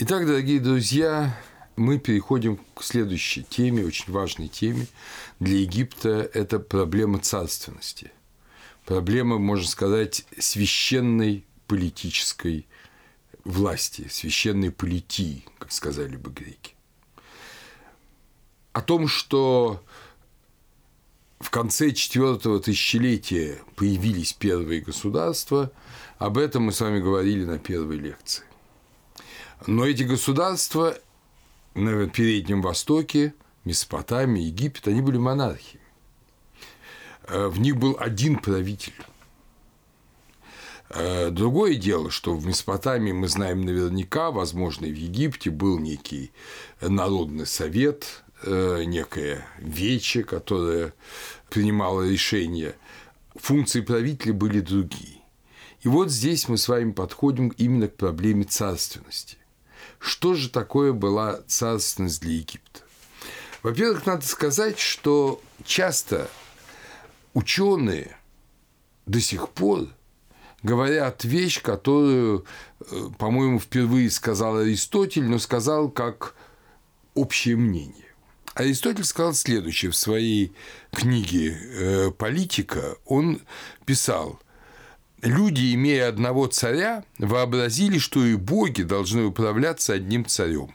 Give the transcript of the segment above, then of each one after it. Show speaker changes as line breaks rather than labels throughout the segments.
Итак, дорогие друзья, мы переходим к следующей теме, очень важной теме для Египта – это проблема царственности. Проблема, можно сказать, священной политической власти, священной политии, как сказали бы греки. О том, что в конце четвертого тысячелетия появились первые государства, об этом мы с вами говорили на первой лекции. Но эти государства на Переднем Востоке, Месопотамия, Египет, они были монархиями. Э, в них был один правитель. Э, другое дело, что в Месопотамии мы знаем наверняка, возможно, и в Египте был некий народный совет, э, некое вече, которое принимало решения. Функции правителя были другие. И вот здесь мы с вами подходим именно к проблеме царственности. Что же такое была царственность для Египта? Во-первых, надо сказать, что часто ученые до сих пор говорят вещь, которую, э, по-моему, впервые сказал Аристотель, но сказал как общее мнение. Аристотель сказал следующее в своей книге э, «Политика». Он писал, люди, имея одного царя, вообразили, что и боги должны управляться одним царем.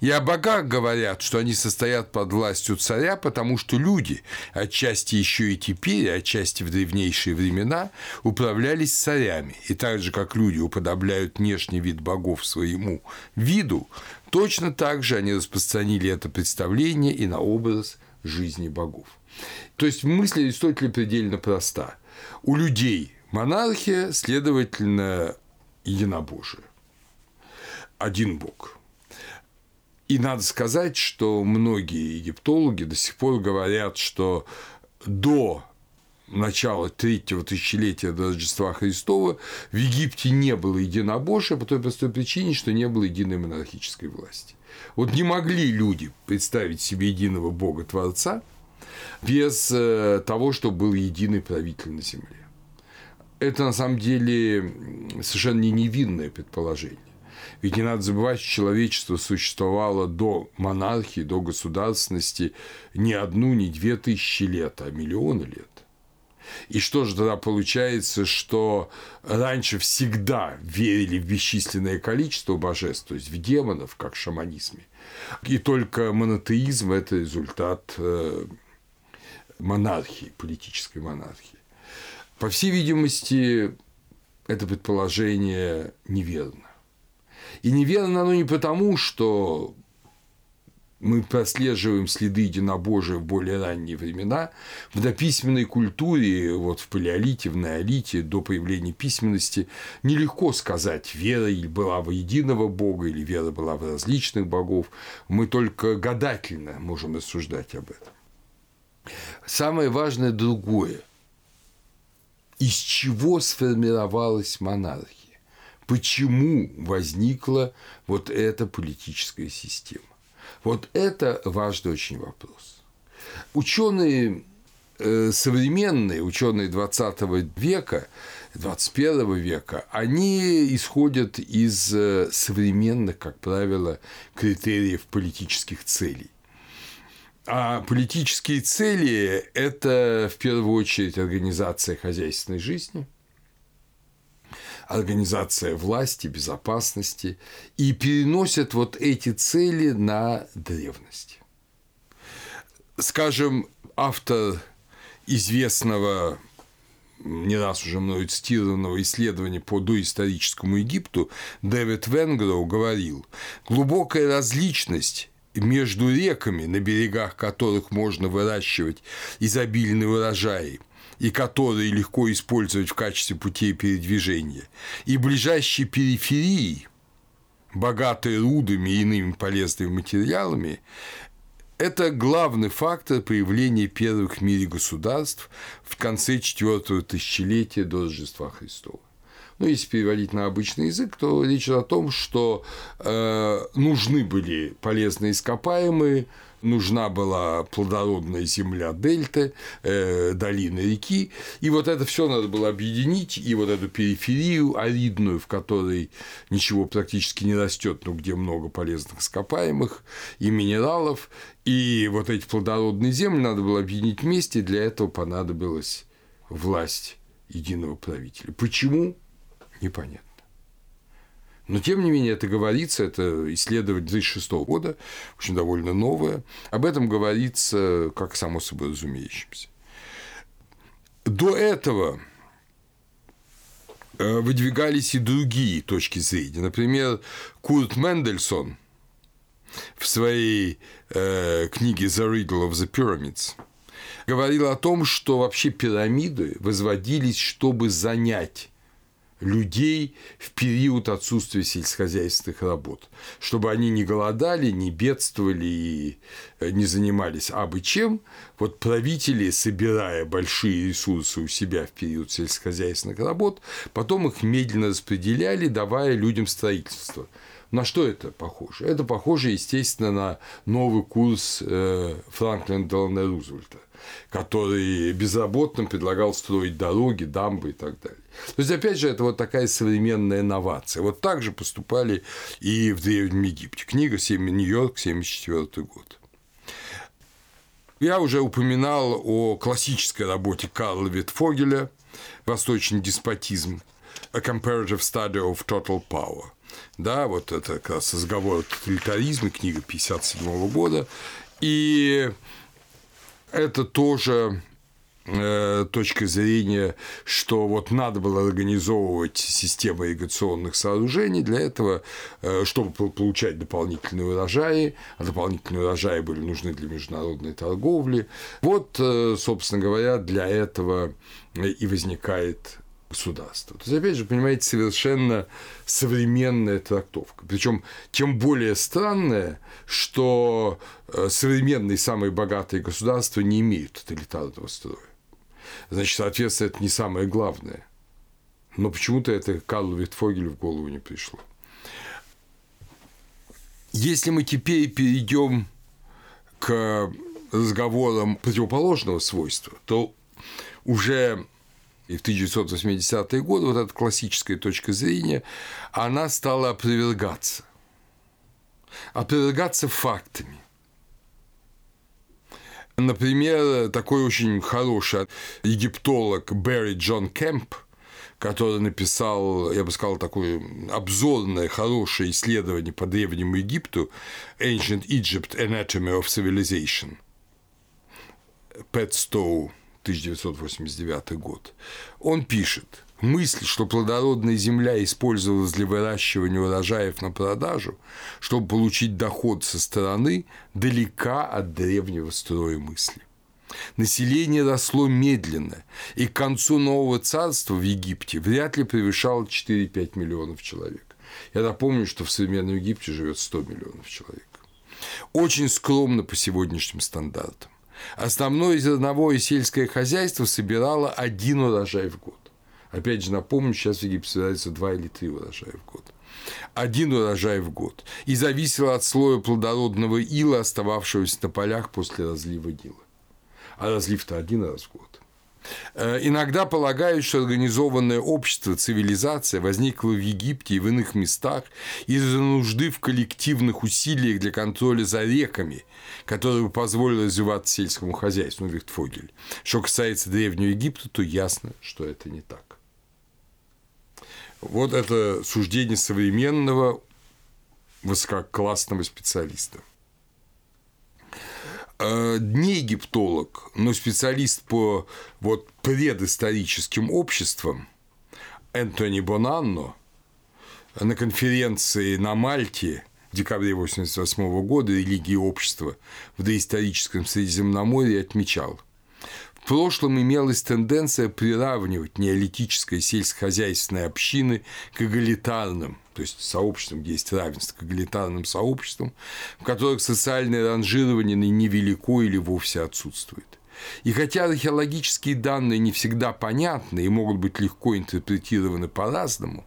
И о богах говорят, что они состоят под властью царя, потому что люди, отчасти еще и теперь, отчасти в древнейшие времена, управлялись царями. И так же, как люди уподобляют внешний вид богов своему виду, точно так же они распространили это представление и на образ жизни богов. То есть мысль Аристотеля предельно проста. У людей Монархия, следовательно, единобожие. Один Бог. И надо сказать, что многие египтологи до сих пор говорят, что до начала третьего тысячелетия до Рождества Христова в Египте не было единобожия по той простой причине, что не было единой монархической власти. Вот не могли люди представить себе единого Бога-творца без э, того, чтобы был единый правитель на земле это на самом деле совершенно не невинное предположение. Ведь не надо забывать, что человечество существовало до монархии, до государственности не одну, не две тысячи лет, а миллионы лет. И что же тогда получается, что раньше всегда верили в бесчисленное количество божеств, то есть в демонов, как в шаманизме. И только монотеизм – это результат э, монархии, политической монархии. По всей видимости, это предположение неверно. И неверно оно не потому, что мы прослеживаем следы единобожия в более ранние времена. В дописьменной культуре, вот в палеолите, в неолите, до появления письменности, нелегко сказать, вера была в единого Бога, или вера была в различных богов. Мы только гадательно можем рассуждать об этом. Самое важное другое из чего сформировалась монархия, почему возникла вот эта политическая система. Вот это важный очень вопрос. Ученые э, современные, ученые 20 века, 21 века, они исходят из э, современных, как правило, критериев политических целей. А политические цели – это в первую очередь организация хозяйственной жизни, организация власти, безопасности, и переносят вот эти цели на древность. Скажем, автор известного не раз уже мною цитированного исследования по доисторическому Египту Дэвид Венгроу говорил, глубокая различность между реками, на берегах которых можно выращивать изобильные урожаи, и которые легко использовать в качестве путей передвижения, и ближайшей периферии, богатой рудами и иными полезными материалами, это главный фактор появления первых в мире государств в конце четвертого тысячелетия до Рождества Христова. Ну, если переводить на обычный язык, то речь идет о том, что э, нужны были полезные ископаемые нужна была плодородная земля дельты, э, долины реки, и вот это все надо было объединить, и вот эту периферию аридную, в которой ничего практически не растет, но где много полезных ископаемых и минералов, и вот эти плодородные земли надо было объединить вместе, для этого понадобилась власть единого правителя. Почему? Непонятно. Но, тем не менее, это говорится, это исследование 2006 года, очень довольно новое. Об этом говорится как само собой разумеющимся. До этого э, выдвигались и другие точки зрения. Например, Курт Мендельсон в своей э, книге «The Riddle of the Pyramids» говорил о том, что вообще пирамиды возводились, чтобы занять людей в период отсутствия сельскохозяйственных работ, чтобы они не голодали, не бедствовали и э, не занимались абы чем. Вот правители, собирая большие ресурсы у себя в период сельскохозяйственных работ, потом их медленно распределяли, давая людям строительство. На что это похоже? Это похоже, естественно, на новый курс э, Франклина Делана Рузвельта который безработным предлагал строить дороги, дамбы и так далее. То есть, опять же, это вот такая современная инновация. Вот так же поступали и в Древнем Египте. Книга «Нью-Йорк», 1974 год. Я уже упоминал о классической работе Карла Витфогеля «Восточный деспотизм» A Comparative Study of Total Power. Да, вот это как раз разговор о тоталитаризме, книга 1957 года. И это тоже э, точка зрения, что вот надо было организовывать систему ирригационных сооружений для этого, э, чтобы получать дополнительные урожаи, а дополнительные урожаи были нужны для международной торговли. Вот, э, собственно говоря, для этого и возникает государства. То есть, опять же, понимаете, совершенно современная трактовка. Причем тем более странная, что современные самые богатые государства не имеют тоталитарного строя. Значит, соответственно, это не самое главное. Но почему-то это Карлу Витфогелю в голову не пришло. Если мы теперь перейдем к разговорам противоположного свойства, то уже и в 1980-е годы вот эта классическая точка зрения, она стала опровергаться. Опровергаться фактами. Например, такой очень хороший египтолог Берри Джон Кэмп, который написал, я бы сказал, такое обзорное, хорошее исследование по Древнему Египту Ancient Egypt Anatomy of Civilization. Пэт Стоу 1989 год, он пишет, мысль, что плодородная земля использовалась для выращивания урожаев на продажу, чтобы получить доход со стороны, далека от древнего строя мысли. Население росло медленно, и к концу нового царства в Египте вряд ли превышало 4-5 миллионов человек. Я напомню, что в современном Египте живет 100 миллионов человек. Очень скромно по сегодняшним стандартам. Основное зерновое сельское хозяйство собирало один урожай в год. Опять же, напомню, сейчас в Египте собирается два или три урожая в год. Один урожай в год. И зависело от слоя плодородного ила, остававшегося на полях после разлива Нила. А разлив-то один раз в год. Э, иногда полагают, что организованное общество, цивилизация возникла в Египте и в иных местах из-за нужды в коллективных усилиях для контроля за реками, которые позволили развиваться сельскому хозяйству, ну, Вихтфогель. Что касается Древнего Египта, то ясно, что это не так. Вот это суждение современного высококлассного специалиста. Э, не египтолог, но специалист по вот, предысторическим обществам Энтони Бонанно на конференции на Мальте в декабре 1988 года «Религия и общество» в доисторическом Средиземноморье отмечал – в прошлом имелась тенденция приравнивать неолитическое сельскохозяйственные общины к эгалитарным, то есть сообществам, где есть равенство, к эгалитарным сообществам, в которых социальное ранжирование невелико или вовсе отсутствует. И хотя археологические данные не всегда понятны и могут быть легко интерпретированы по-разному,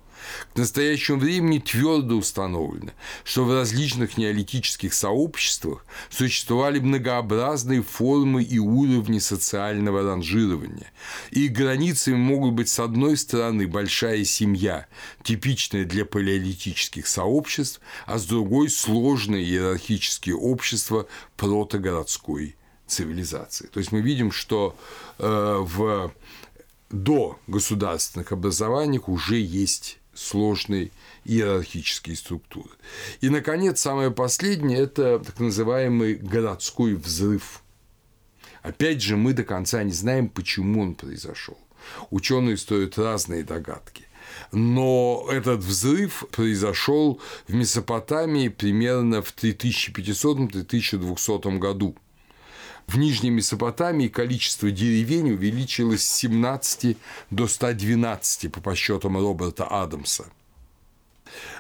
К настоящему времени твердо установлено, что в различных неолитических сообществах существовали многообразные формы и уровни социального ранжирования, и границами могут быть с одной стороны большая семья, типичная для палеолитических сообществ, а с другой сложные иерархические общества протогородской цивилизации. То есть мы видим, что э, в до государственных образованиях уже есть сложные иерархические структуры. И, наконец, самое последнее – это так называемый городской взрыв. Опять же, мы до конца не знаем, почему он произошел. Ученые строят разные догадки. Но этот взрыв произошел в Месопотамии примерно в 3500-3200 году. В Нижней Месопотамии количество деревень увеличилось с 17 до 112 по подсчетам Роберта Адамса.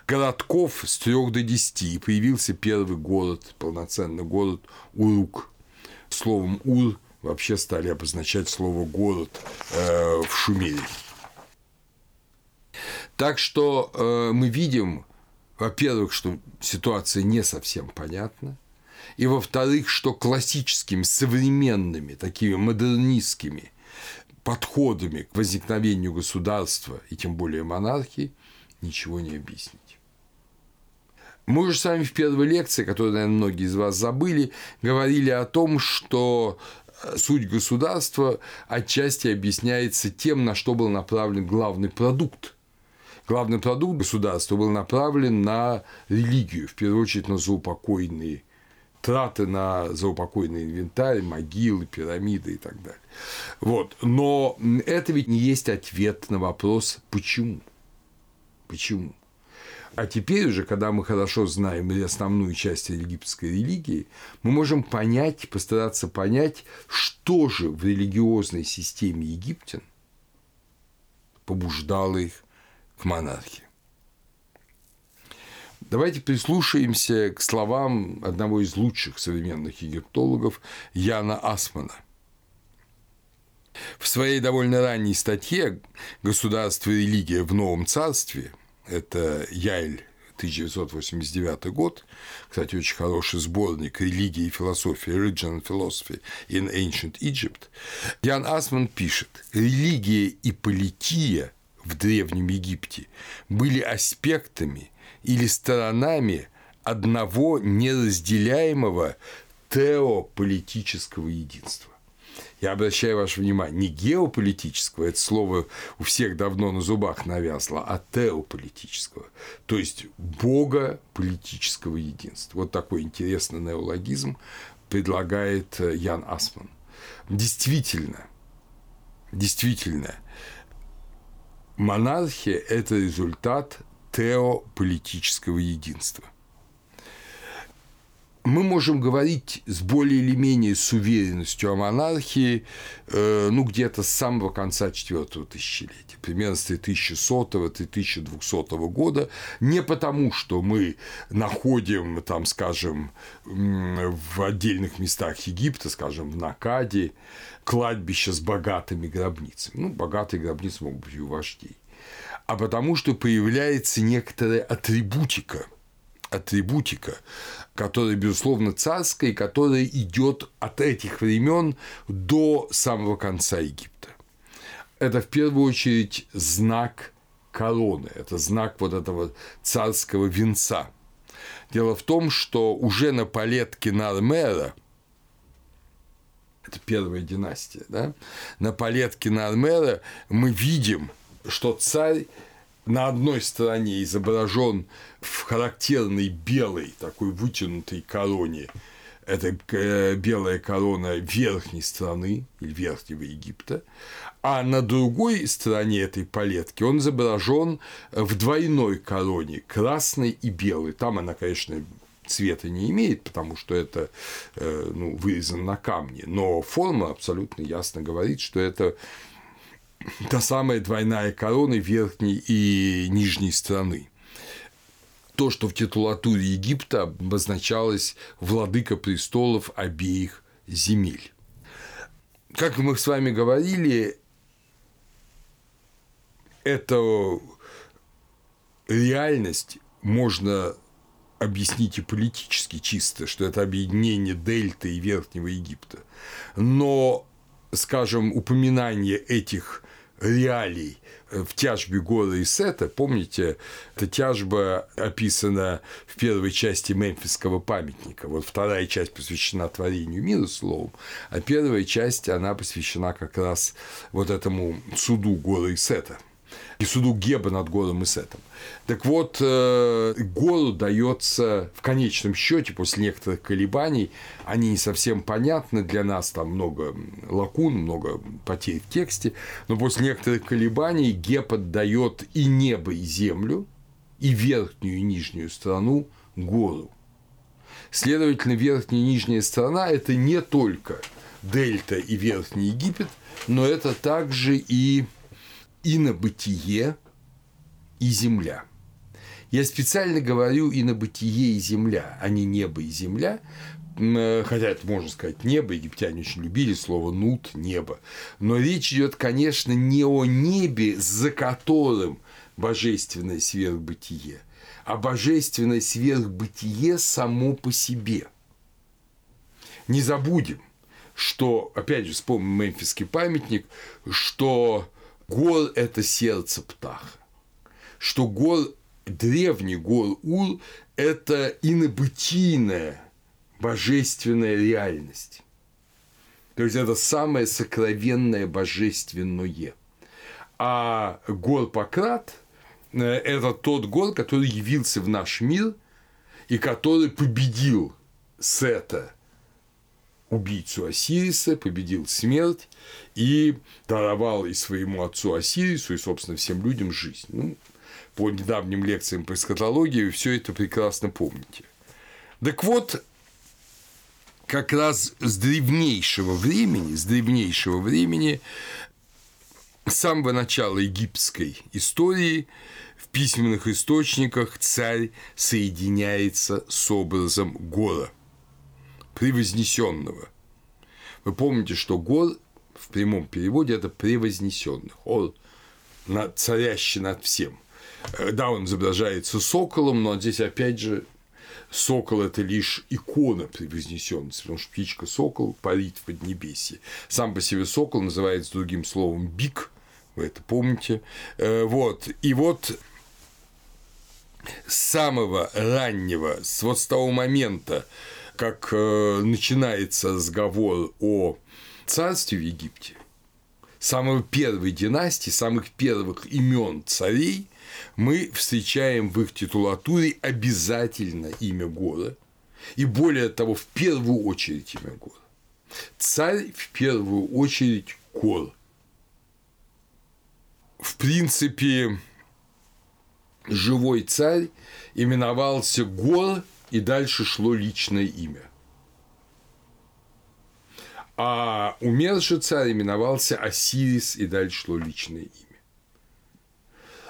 Городков с 3 до 10 и появился первый город, полноценный город Урук. Словом Ур вообще стали обозначать слово город э, в Шумере. Так что э, мы видим, во-первых, что ситуация не совсем понятна, и, во-вторых, что классическими, современными, такими модернистскими подходами к возникновению государства и тем более монархии ничего не объяснить. Мы уже с вами в первой лекции, которую, наверное, многие из вас забыли, говорили о том, что э, суть государства отчасти объясняется тем, на что был направлен главный продукт. Главный продукт государства был направлен на религию, в первую очередь на заупокойные траты на заупокойный инвентарь, могилы, пирамиды и так далее. Вот. Но это ведь не есть ответ на вопрос «почему?». Почему? А теперь уже, когда мы хорошо знаем основную часть египетской религии, мы можем понять, постараться понять, что же в религиозной системе египтян побуждало их к монархии. Давайте прислушаемся к словам одного из лучших современных египтологов Яна Асмана. В своей довольно ранней статье «Государство и религия в новом царстве» это Яйль 1989 год, кстати, очень хороший сборник «Религия и философия» Religion and Philosophy in Ancient Egypt, Ян Асман пишет, «Религия и полития в Древнем Египте были аспектами или сторонами одного неразделяемого теополитического единства. Я обращаю ваше внимание, не геополитического, это слово у всех давно на зубах навязло, а теополитического, то есть бога политического единства. Вот такой интересный неологизм предлагает э, Ян Асман. Действительно, действительно, монархия – это результат теополитического единства. Мы можем говорить с более или менее с уверенностью о монархии э, ну, где-то с самого конца четвертого тысячелетия, примерно с 3100-3200 года, не потому, что мы находим, там, скажем, в отдельных местах Египта, скажем, в Накаде, кладбище с богатыми гробницами. Ну, богатые гробницы могут быть у вождей а потому что появляется некоторая атрибутика, атрибутика, которая, безусловно, царская, и которая идет от этих времен до самого конца Египта. Это в первую очередь знак короны, это знак вот этого царского венца. Дело в том, что уже на палетке Нармера, это первая династия, да, на палетке Нармера мы видим – что царь на одной стороне изображен в характерной белой, такой вытянутой короне. Это э, белая корона верхней страны верхнего Египта. А на другой стороне этой палетки он изображен в двойной короне, красной и белой. Там она, конечно, цвета не имеет, потому что это э, ну, вырезано на камне, но форма абсолютно ясно говорит, что это та самая двойная корона верхней и нижней страны. То, что в титулатуре Египта обозначалось владыка престолов обеих земель. Как мы с вами говорили, это реальность можно объяснить и политически чисто, что это объединение Дельты и Верхнего Египта. Но, скажем, упоминание этих реалий в тяжбе Гора и Сета, помните, эта тяжба описана в первой части мемфисского памятника. Вот вторая часть посвящена творению мира словом, а первая часть, она посвящена как раз вот этому суду Гора и Сета – и суду Геба над Гором и Сетом. Так вот, э, Гору дается в конечном счете после некоторых колебаний, они не совсем понятны для нас, там много лакун, много потерь в тексте, но после некоторых колебаний Геб отдает и небо, и землю, и верхнюю и нижнюю страну гору. Следовательно, верхняя и нижняя сторона – это не только Дельта и Верхний Египет, но это также и и на бытие, и земля. Я специально говорю и на бытие, и земля, а не небо и земля, э, хотя это можно сказать небо, египтяне очень любили слово нут, небо. Но речь идет, конечно, не о небе, за которым божественное сверхбытие, а божественное сверхбытие само по себе. Не забудем, что, опять же, вспомним мемфисский памятник, что Гол – это сердце птаха. Что гол, древний гол Ур – это инобытийная божественная реальность. То есть это самое сокровенное божественное. А гор Пократ – это тот гор, который явился в наш мир и который победил Сета – убийцу Осириса, победил смерть и даровал и своему отцу Осирису, и, собственно, всем людям жизнь. Ну, по недавним лекциям по эскатологии вы все это прекрасно помните. Так вот, как раз с древнейшего времени, с древнейшего времени, с самого начала египетской истории в письменных источниках царь соединяется с образом гора – превознесенного. Вы помните, что гор в прямом переводе это превознесенных, он над, царящий над всем. Э, да, он изображается соколом, но здесь опять же сокол – это лишь икона превознесенности, потому что птичка сокол парит в Поднебесье. Сам по себе сокол называется другим словом бик, вы это помните. Э, вот. И вот с самого раннего, с вот с того момента, как э, начинается разговор о царстве в Египте, самой первой династии, самых первых имен царей, мы встречаем в их титулатуре обязательно имя Гора, и более того, в первую очередь имя Гора. Царь в первую очередь Гор. В принципе, живой царь именовался Гор и дальше шло личное имя. А умерший царь именовался Осирис, и дальше шло личное имя.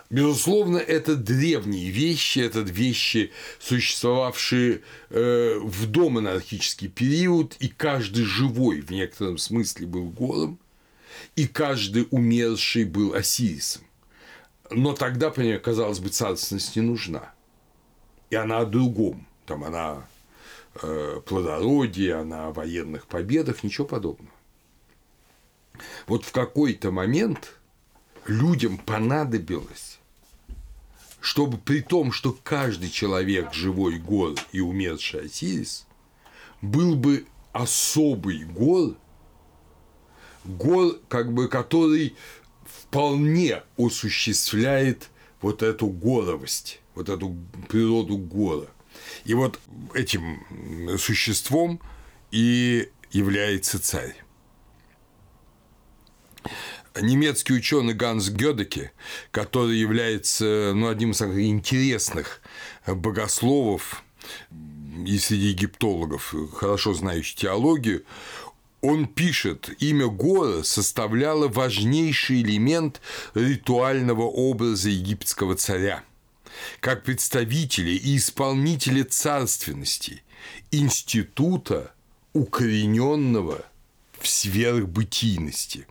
Безусловно, это древние вещи, это вещи, существовавшие э, в домонархический период, и каждый живой в некотором смысле был голым, и каждый умерший был Осирисом. Но тогда, понимаю, казалось бы, царственность не нужна. И она о другом там она э, плодородие, она о военных победах, ничего подобного. Вот в какой-то момент людям понадобилось, чтобы при том, что каждый человек, живой гор и умерший Осирис, был бы особый гор, гор, как бы, который вполне осуществляет вот эту горовость, вот эту природу гора. И вот этим существом и является царь. Немецкий ученый Ганс Гёдеке, который является ну, одним из самых интересных богословов и среди египтологов, хорошо знающий теологию, он пишет, имя Гора составляло важнейший элемент ритуального образа египетского царя – как представители и исполнители царственности, института, укорененного в сверхбытийности.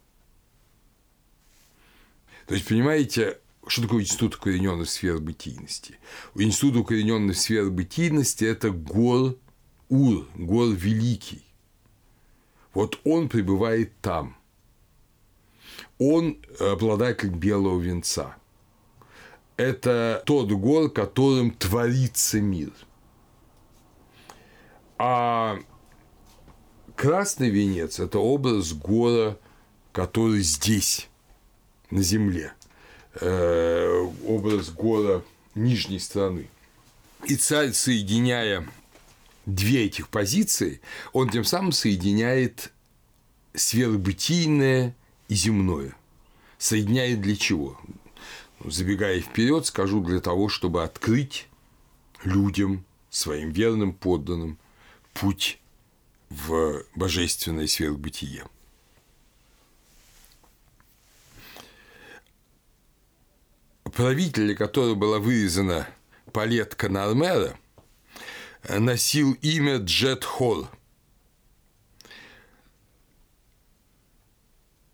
То есть, понимаете, что такое институт укорененной сферы бытийности? У института укорененной сферы бытийности – это гор Ур, гор Великий. Вот он пребывает там. Он обладатель белого венца. Это тот гор, которым творится мир. А красный венец – это образ гора, который здесь, на земле. Э, образ гора нижней страны. И царь, соединяя две этих позиции, он тем самым соединяет сверхбытийное и земное. Соединяет для чего? Забегая вперед, скажу для того, чтобы открыть людям, своим верным подданным, путь в божественное сверхбытие. Правитель, которого была вырезана палетка Нармера, носил имя Джет Холл.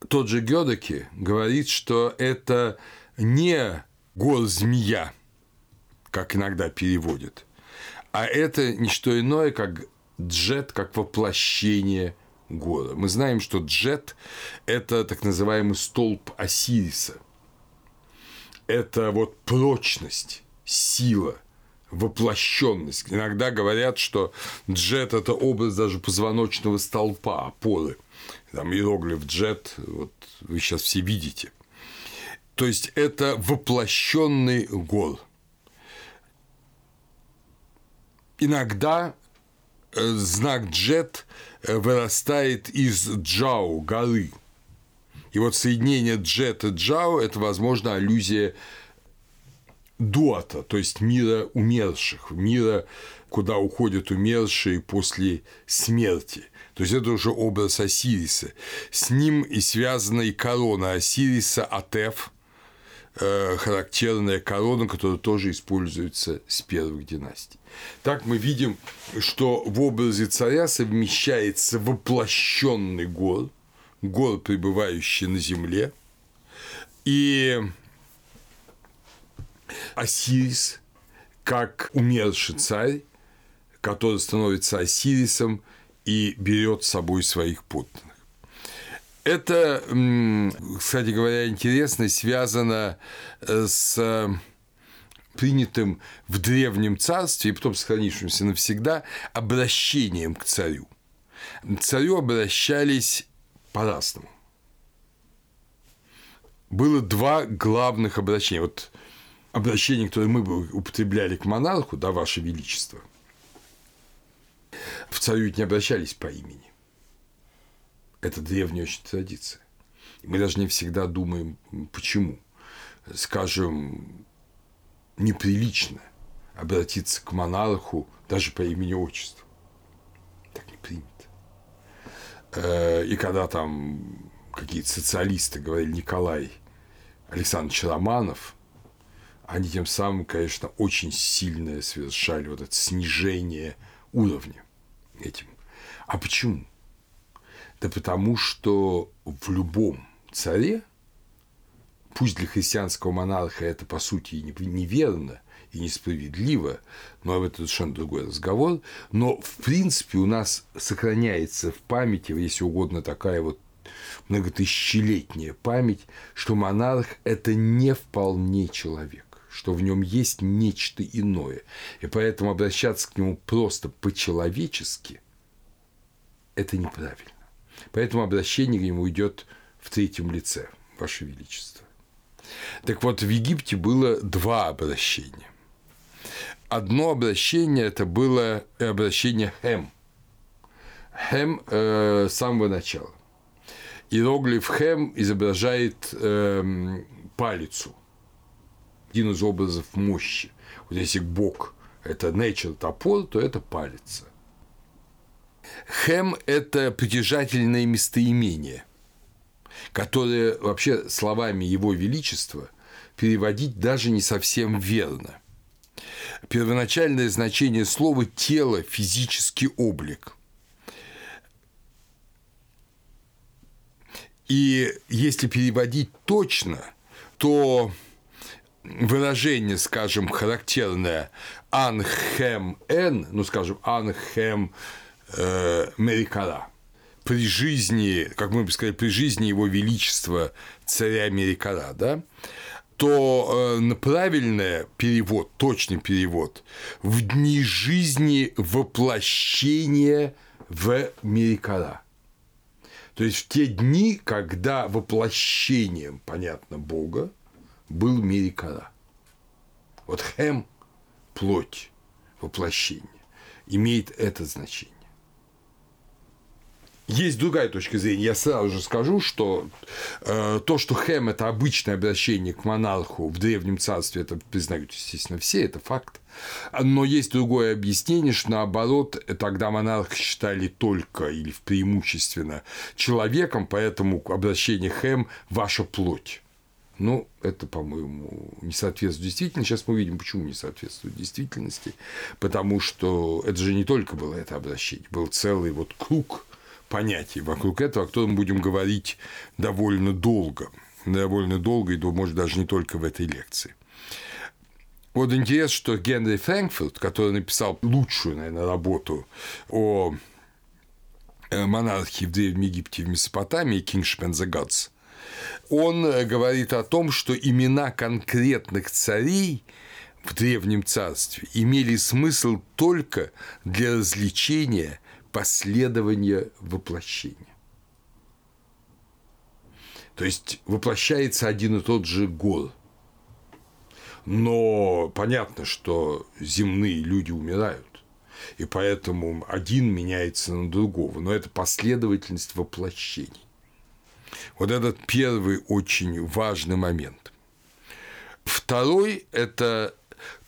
Тот же Гёдеки говорит, что это не гор-змея, как иногда переводят, а это не что иное, как джет, как воплощение гора. Мы знаем, что джет – это так называемый столб Осириса. Это вот прочность, сила – воплощенность. Иногда говорят, что джет – это образ даже позвоночного столпа, опоры. Там иероглиф джет, вот вы сейчас все видите. То есть это воплощенный гол. Иногда э, знак джет э, вырастает из джао, горы. И вот соединение джет и джао – это, возможно, аллюзия дуата, то есть мира умерших, мира, куда уходят умершие после смерти. То есть это уже образ Осириса. С ним и связана и корона Осириса, Атеф, характерная корона, которая тоже используется с первых династий. Так мы видим, что в образе царя совмещается воплощенный гор, гор, пребывающий на земле, и Осирис как умерший царь, который становится Осирисом и берет с собой своих подданных. Это, кстати говоря, интересно связано э, с принятым в древнем царстве и потом сохранившимся навсегда обращением к царю. К царю обращались по-разному. Было два главных обращения. Вот обращение, которое мы бы употребляли к монарху, да, Ваше Величество, в царю ведь не обращались по имени. Это древняя очень традиция. Мы даже не всегда думаем, почему. Скажем, неприлично обратиться к монарху даже по имени-отчеству. Так не принято. Э, и когда там какие-то социалисты говорили Николай Александрович Романов – они тем самым, конечно, очень сильно совершали вот это снижение уровня этим. А почему? Да потому что в любом царе, пусть для христианского монарха это по сути и неверно, и несправедливо, но это совершенно другой разговор, но в принципе у нас сохраняется в памяти, если угодно, такая вот многотысячелетняя память, что монарх – это не вполне человек что в нем есть нечто иное. И поэтому обращаться к нему просто по-человечески – это неправильно. Поэтому обращение к нему идет в третьем лице, Ваше Величество. Так вот, в Египте было два обращения. Одно обращение – это было обращение Хэм. Хэм э, с самого начала. Иероглиф Хэм изображает э, палицу – один из образов мощи. Вот если Бог – это nature топор, то это палец. Хэм – это притяжательное местоимение, которое вообще словами Его Величества переводить даже не совсем верно. Первоначальное значение слова – тело, физический облик. И если переводить точно, то выражение, скажем, характерное «анхем эн», ну, скажем, «анхем э, мерикара», при жизни, как мы бы сказали, при жизни его величества царя Мерикара, да, то э, правильный перевод, точный перевод в дни жизни воплощения в Мерикара. То есть в те дни, когда воплощением, понятно, Бога был Мерикара. Вот хем – плоть, воплощение, имеет это значение. Есть другая точка зрения. Я сразу же скажу, что э, то, что хэм – это обычное обращение к монарху в Древнем Царстве, это признают, естественно, все, это факт. Но есть другое объяснение, что наоборот, тогда монарх считали только или преимущественно человеком, поэтому обращение хэм – ваша плоть. Ну, это, по-моему, не соответствует действительности. Сейчас мы увидим, почему не соответствует действительности. Потому что это же не только было это обращение, был целый вот круг понятий вокруг этого, о котором будем говорить довольно долго. Довольно долго, и, может, даже не только в этой лекции. Вот интересно, что Генри Франкфурт, который написал лучшую, наверное, работу о э, монархии в Древнем Египте в Месопотамии, and the Gods, он э, говорит о том, что имена конкретных царей в Древнем Царстве имели смысл только для развлечения последование воплощения. То есть воплощается один и тот же гол. Но понятно, что земные люди умирают. И поэтому один меняется на другого. Но это последовательность воплощений. Вот этот первый очень важный момент. Второй – это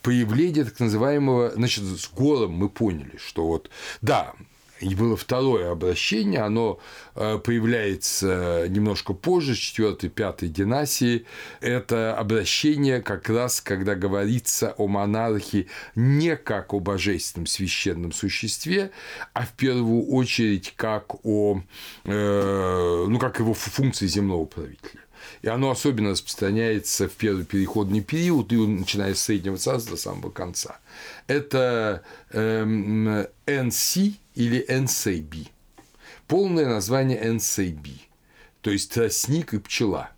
появление так называемого, значит, с голом мы поняли, что вот, да, было второе обращение, оно э, появляется немножко позже, 4-5 династии. Это обращение как раз, когда говорится о монархии не как о божественном священном существе, а в первую очередь как о, э, ну, как его функции земного правителя. И оно особенно распространяется в первый переходный период, и начиная с Среднего Царства до самого конца. Это эм, NC или NCB. Полное название NCB, то есть тростник и пчела.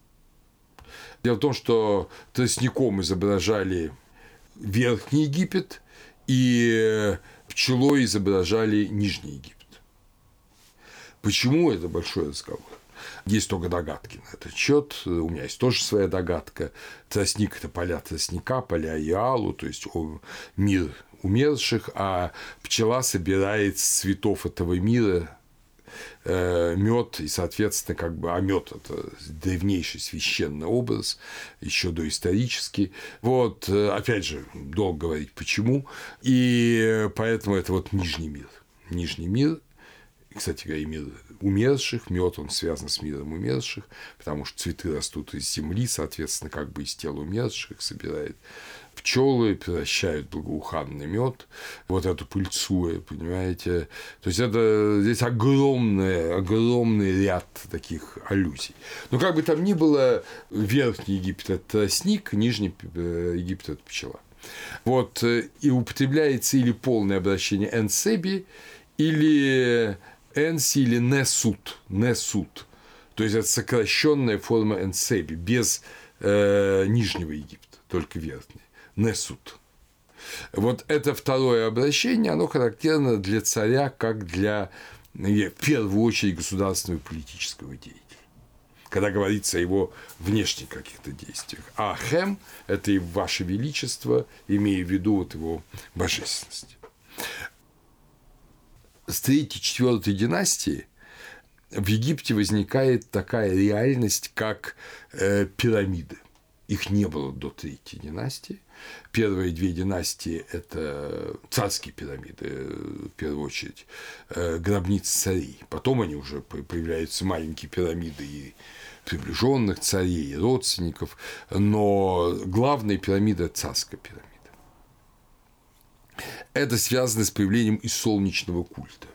Дело в том, что тростником изображали Верхний Египет, и пчелой изображали Нижний Египет. Почему это большой разговор? Есть только догадки на этот счет. У меня есть тоже своя догадка. Тростник – это поля тростника, поля Иалу, то есть мир умерших, а пчела собирает с цветов этого мира э, мед и, соответственно, как бы, а мед это древнейший священный образ, еще доисторический. Вот, э, опять же, долго говорить почему. И поэтому это вот нижний мир. Нижний мир кстати говоря, мир умерших, мед он связан с миром умерших, потому что цветы растут из земли, соответственно, как бы из тела умерших собирает пчелы превращают благоуханный мед, вот эту пыльцу, понимаете. То есть это здесь огромный, огромный ряд таких аллюзий. Но как бы там ни было, верхний Египет – это тростник, нижний э, Египет – это пчела. Вот, э, и употребляется или полное обращение «энсеби», или «энси» или «несут», «несут». То есть это сокращенная форма «энсеби», без э, нижнего Египта, только верхний. Несут. Вот это второе обращение, оно характерно для царя как для, в первую очередь, государственного политического деятеля когда говорится о его внешних каких-то действиях. А хем – это и ваше величество, имея в виду вот его божественность. С третьей-четвертой династии в Египте возникает такая реальность, как э, пирамиды. Их не было до третьей династии – Первые две династии – это царские пирамиды, в первую очередь, э, гробницы царей. Потом они уже появляются маленькие пирамиды и приближенных царей, и родственников, но главная пирамида – царская пирамида. Это связано с появлением и солнечного культа.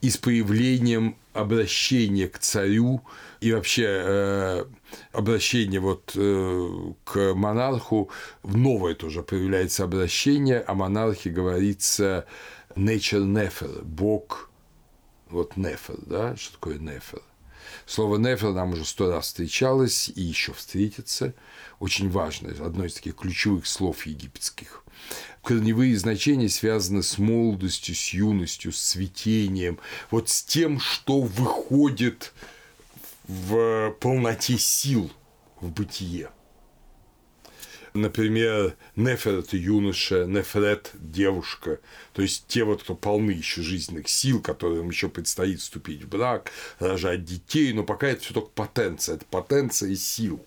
и с появлением обращения к царю и вообще э, обращение вот э, к монарху, новое тоже появляется обращение, о монархе говорится nature nefer, бог, вот нефер, да, что такое нефер? Слово нефер нам уже сто раз встречалось и еще встретится. Очень важное, одно из таких ключевых слов египетских. Корневые значения связаны с молодостью, с юностью, с цветением, вот с тем, что выходит в полноте сил в бытие. Например, Нефер – это юноша, Нефрет – девушка. То есть те вот, кто полны еще жизненных сил, которым еще предстоит вступить в брак, рожать детей, но пока это все только потенция, это потенция сил.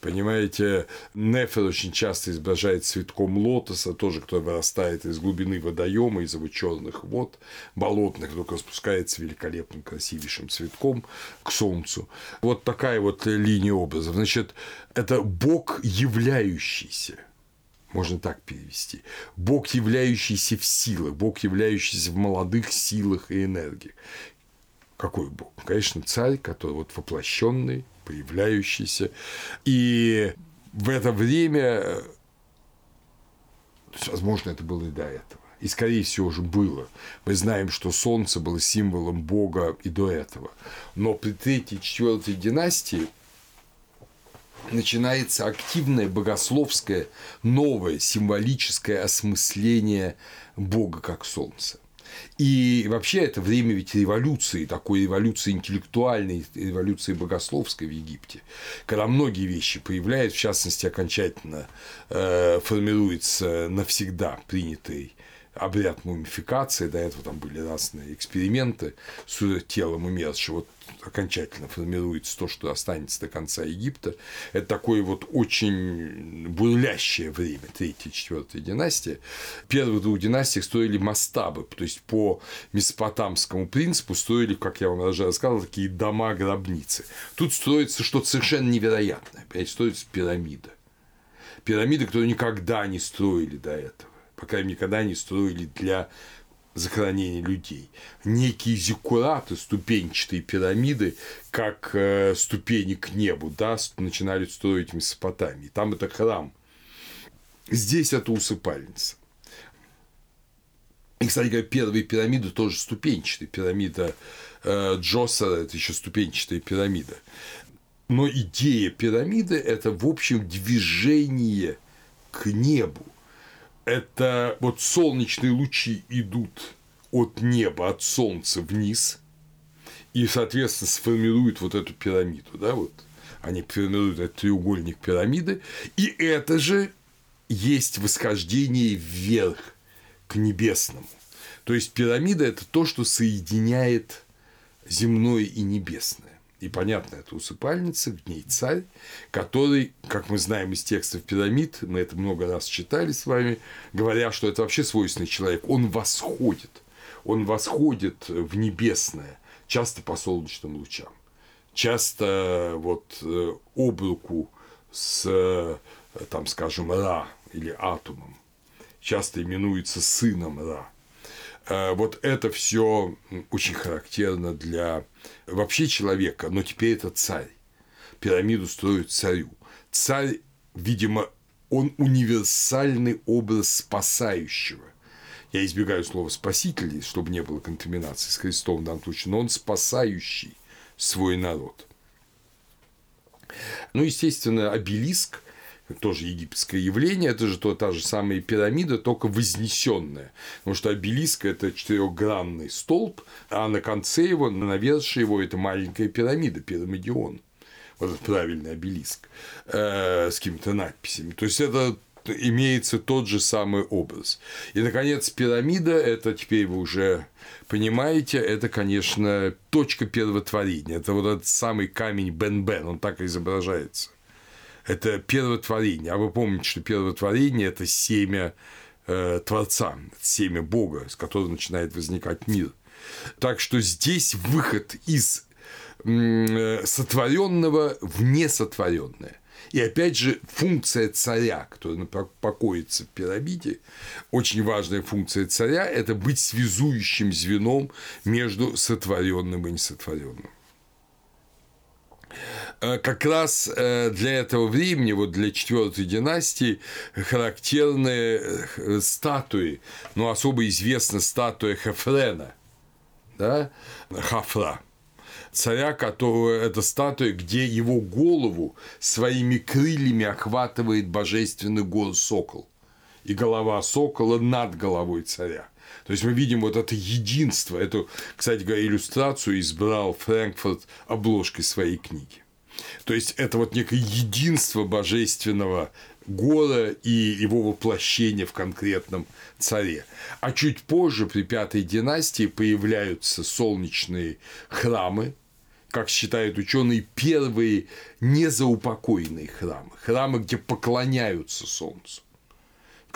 Понимаете, Нефер очень часто изображает цветком лотоса, тоже, кто вырастает из глубины водоема, из его черных вод, болотных, только спускается великолепным, красивейшим цветком к солнцу. Вот такая вот линия образов. Значит, это Бог являющийся можно так перевести. Бог, являющийся в силах, Бог, являющийся в молодых силах и энергиях. Какой Бог? Конечно, царь, который вот воплощенный, появляющийся. И в это время, возможно, это было и до этого. И, скорее всего, уже было. Мы знаем, что Солнце было символом Бога и до этого. Но при третьей, четвертой династии начинается активное богословское, новое символическое осмысление Бога как Солнца. И вообще это время ведь революции, такой революции интеллектуальной, революции богословской в Египте, когда многие вещи появляются, в частности, окончательно э, формируется навсегда принятый обряд мумификации, до этого там были разные эксперименты с телом умершего, вот окончательно формируется то, что останется до конца Египта. Это такое вот очень бурлящее время, третья, четвертая династия. Первые двух династиях строили мастабы, то есть по месопотамскому принципу строили, как я вам уже рассказывал, такие дома-гробницы. Тут строится что-то совершенно невероятное, строится пирамида. Пирамиды, которые никогда не строили до этого по крайней мере, никогда не строили для захоронения людей. Некие зиккураты, ступенчатые пирамиды, как э, ступени к небу, да, начинали строить в Месопотамии. Там это храм. Здесь это усыпальница. И, кстати говоря, первые пирамиды тоже ступенчатые. Пирамида э, Джосера – это еще ступенчатая пирамида. Но идея пирамиды – это, в общем, движение к небу – это вот солнечные лучи идут от неба, от солнца вниз, и, соответственно, сформируют вот эту пирамиду, да, вот они формируют этот треугольник пирамиды, и это же есть восхождение вверх к небесному. То есть пирамида – это то, что соединяет земное и небесное. И понятно, это усыпальница, в ней царь, который, как мы знаем из текстов пирамид, мы это много раз читали с вами, говоря, что это вообще свойственный человек, он восходит, он восходит в небесное, часто по солнечным лучам, часто вот э, об руку с, э, там, скажем, Ра или Атумом, часто именуется сыном Ра. Э, вот это все очень характерно для вообще человека, но теперь это царь. Пирамиду строят царю. Царь, видимо, он универсальный образ спасающего. Я избегаю слова «спаситель», чтобы не было контаминации с Христом в данном случае, но он спасающий свой народ. Ну, естественно, обелиск тоже египетское явление, это же то, та же самая пирамида, только вознесенная. Потому что обелиск – это четырехгранный столб, а на конце его, на навершие его – это маленькая пирамида, пирамидион. Вот этот правильный обелиск э, с какими-то надписями. То есть это имеется тот же самый образ. И, наконец, пирамида – это теперь вы уже понимаете, это, конечно, точка первотворения. Это вот этот самый камень Бен-Бен, он так и изображается это первотворение. А вы помните, что первотворение – это семя э, Творца, семя Бога, с которого начинает возникать мир. Так что здесь выход из э, сотворенного в несотворенное. И опять же, функция царя, которая покоится в пирамиде, очень важная функция царя – это быть связующим звеном между сотворенным и несотворенным. Э, как раз э, для этого времени, вот для четвертой династии, характерны э, статуи, ну, особо известна статуя Хефрена, да, Хафра, царя, которого это статуя, где его голову своими крыльями охватывает божественный гор сокол, и голова сокола над головой царя. То есть мы видим вот это единство. Эту, кстати говоря, иллюстрацию избрал Фрэнкфурт обложкой своей книги. То есть это вот некое единство божественного года и его воплощение в конкретном царе. А чуть позже, при пятой династии, появляются солнечные храмы, как считают ученые, первые незаупокойные храмы. Храмы, где поклоняются солнцу.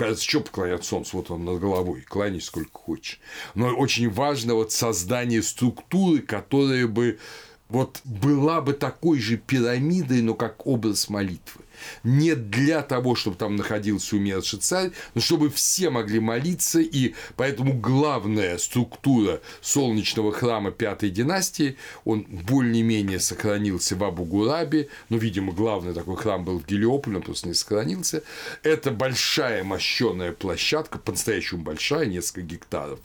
Кажется, что поклоняться солнцу? Вот он над головой, кланяйся сколько хочешь. Но очень важно вот создание структуры, которая бы вот была бы такой же пирамидой, но как образ молитвы не для того, чтобы там находился умерший царь, но чтобы все могли молиться, и поэтому главная структура солнечного храма пятой династии, он более-менее сохранился в Абу-Гурабе, но, видимо, главный такой храм был в Гелиополе, он просто не сохранился. Это большая мощенная площадка, по-настоящему большая, несколько гектаров,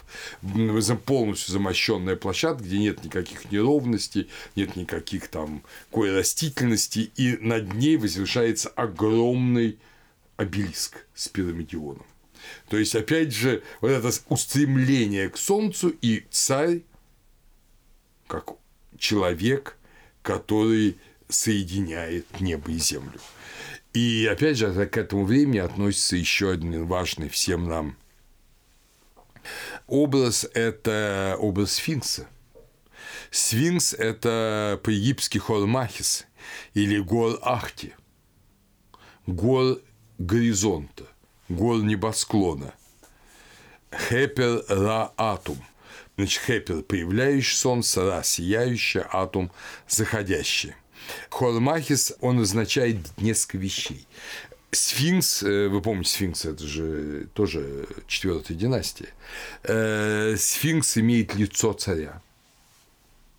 полностью замощенная площадка, где нет никаких неровностей, нет никаких там кое растительности, и над ней возвышается появляется огромный обелиск с пирамидионом. То есть, опять же, вот это устремление к Солнцу и царь, как человек, который соединяет небо и землю. И опять же, к этому времени относится еще один важный всем нам образ – это образ сфинкса. Сфинкс – это по-египетски Хормахис или Гор Ахти – гор горизонта, гор небосклона. Хепер ра атум. Значит, хепер – появляющий солнце, ра – сияющий, атум – заходящий. Хормахис, он означает несколько вещей. Сфинкс, э, вы помните, сфинкс это же тоже четвертая династия. Э, сфинкс имеет лицо царя,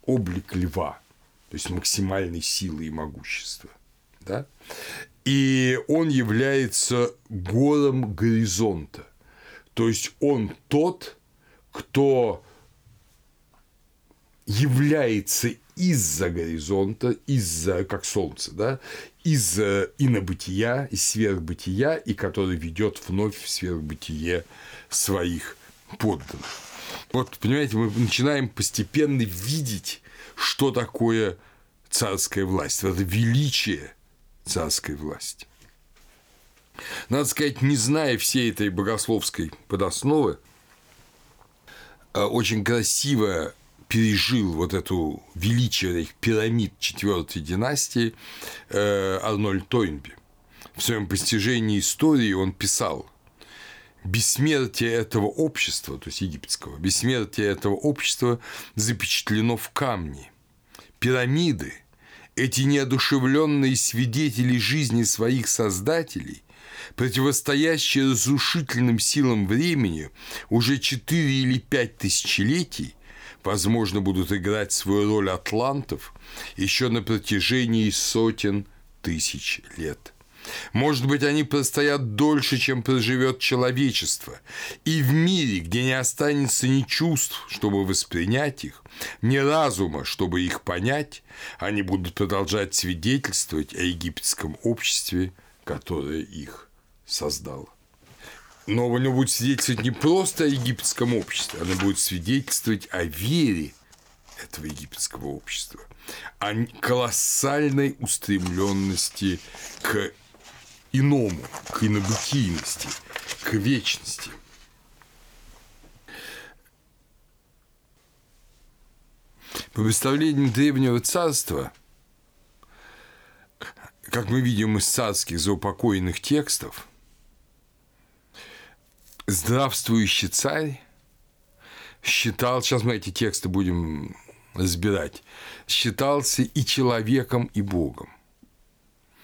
облик льва, то есть максимальной силы и могущества. Да? И он является гором горизонта. То есть он тот, кто является из-за горизонта, из-за, как солнце, да, из инобытия, из сверхбытия, и который ведет вновь в сверхбытие своих подданных. Вот, понимаете, мы начинаем постепенно видеть, что такое царская власть, это величие царской власти. Надо сказать, не зная всей этой богословской подосновы, а, очень красиво пережил вот эту величие этих пирамид четвертой династии э, Арнольд Тойнби. В своем постижении истории он писал бессмертие этого общества, то есть египетского, бессмертие этого общества запечатлено в камне. Пирамиды – эти неодушевленные свидетели жизни своих создателей, противостоящие разрушительным силам времени уже четыре или пять тысячелетий, возможно, будут играть свою роль атлантов еще на протяжении сотен тысяч лет. Может быть, они простоят дольше, чем проживет человечество. И в мире, где не останется ни чувств, чтобы воспринять их, ни разума, чтобы их понять, они будут продолжать свидетельствовать о египетском обществе, которое их создало. Но оно будет свидетельствовать не просто о египетском обществе, оно будет свидетельствовать о вере этого египетского общества, о колоссальной устремленности к иному, к инобытийности, к вечности. По представлениям древнего царства, как мы видим из царских заупокоенных текстов, здравствующий царь считал, сейчас мы эти тексты будем разбирать, считался и человеком, и Богом.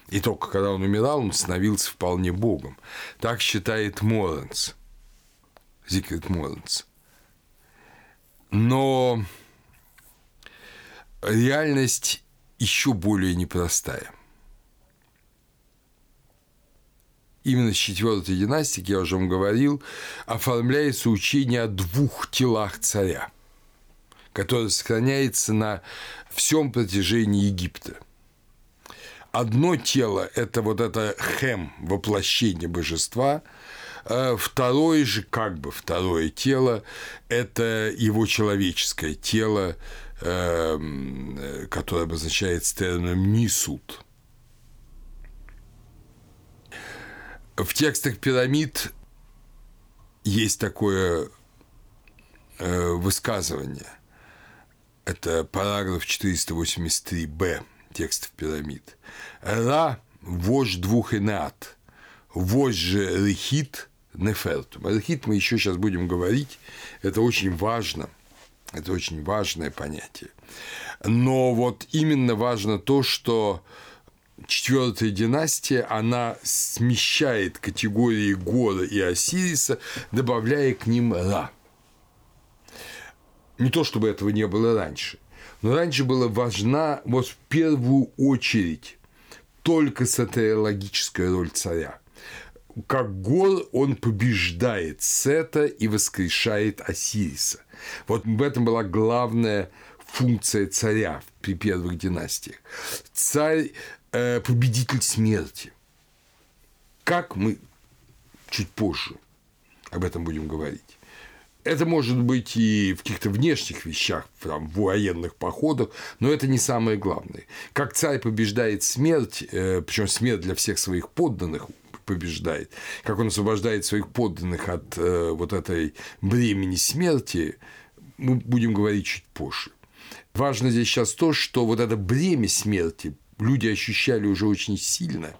И только когда он умирал, он становился вполне богом. Так считает Моренс, Зигфрид Моренс. Но реальность еще более непростая. Именно с четвертой династии, я уже вам говорил, оформляется учение о двух телах царя, которое сохраняется на всем протяжении Египта. Одно тело – это вот это хем, воплощение божества, а второе же, как бы второе тело – это его человеческое тело, эм, которое обозначается термином «нисут». В текстах пирамид есть такое э, высказывание. Это параграф 483б текстов пирамид. Ра – вождь двух инат, вождь же рехит нефертум. Рехит мы еще сейчас будем говорить, это очень важно, это очень важное понятие. Но вот именно важно то, что четвертая династия, она смещает категории Гора и Осириса, добавляя к ним Ра. Не то, чтобы этого не было раньше, но раньше была важна вот в первую очередь только сатеологическая роль царя. Как Гор он побеждает Сета и воскрешает Осириса. Вот в этом была главная функция царя при первых династиях. Царь Э, победитель смерти. Как мы чуть позже об этом будем говорить. Это может быть и в каких-то внешних вещах, там, в военных походах, но это не самое главное. Как царь побеждает смерть, э, причем смерть для всех своих подданных побеждает, как он освобождает своих подданных от э, вот этой бремени смерти, мы будем говорить чуть позже. Важно здесь сейчас то, что вот это бремя смерти люди ощущали уже очень сильно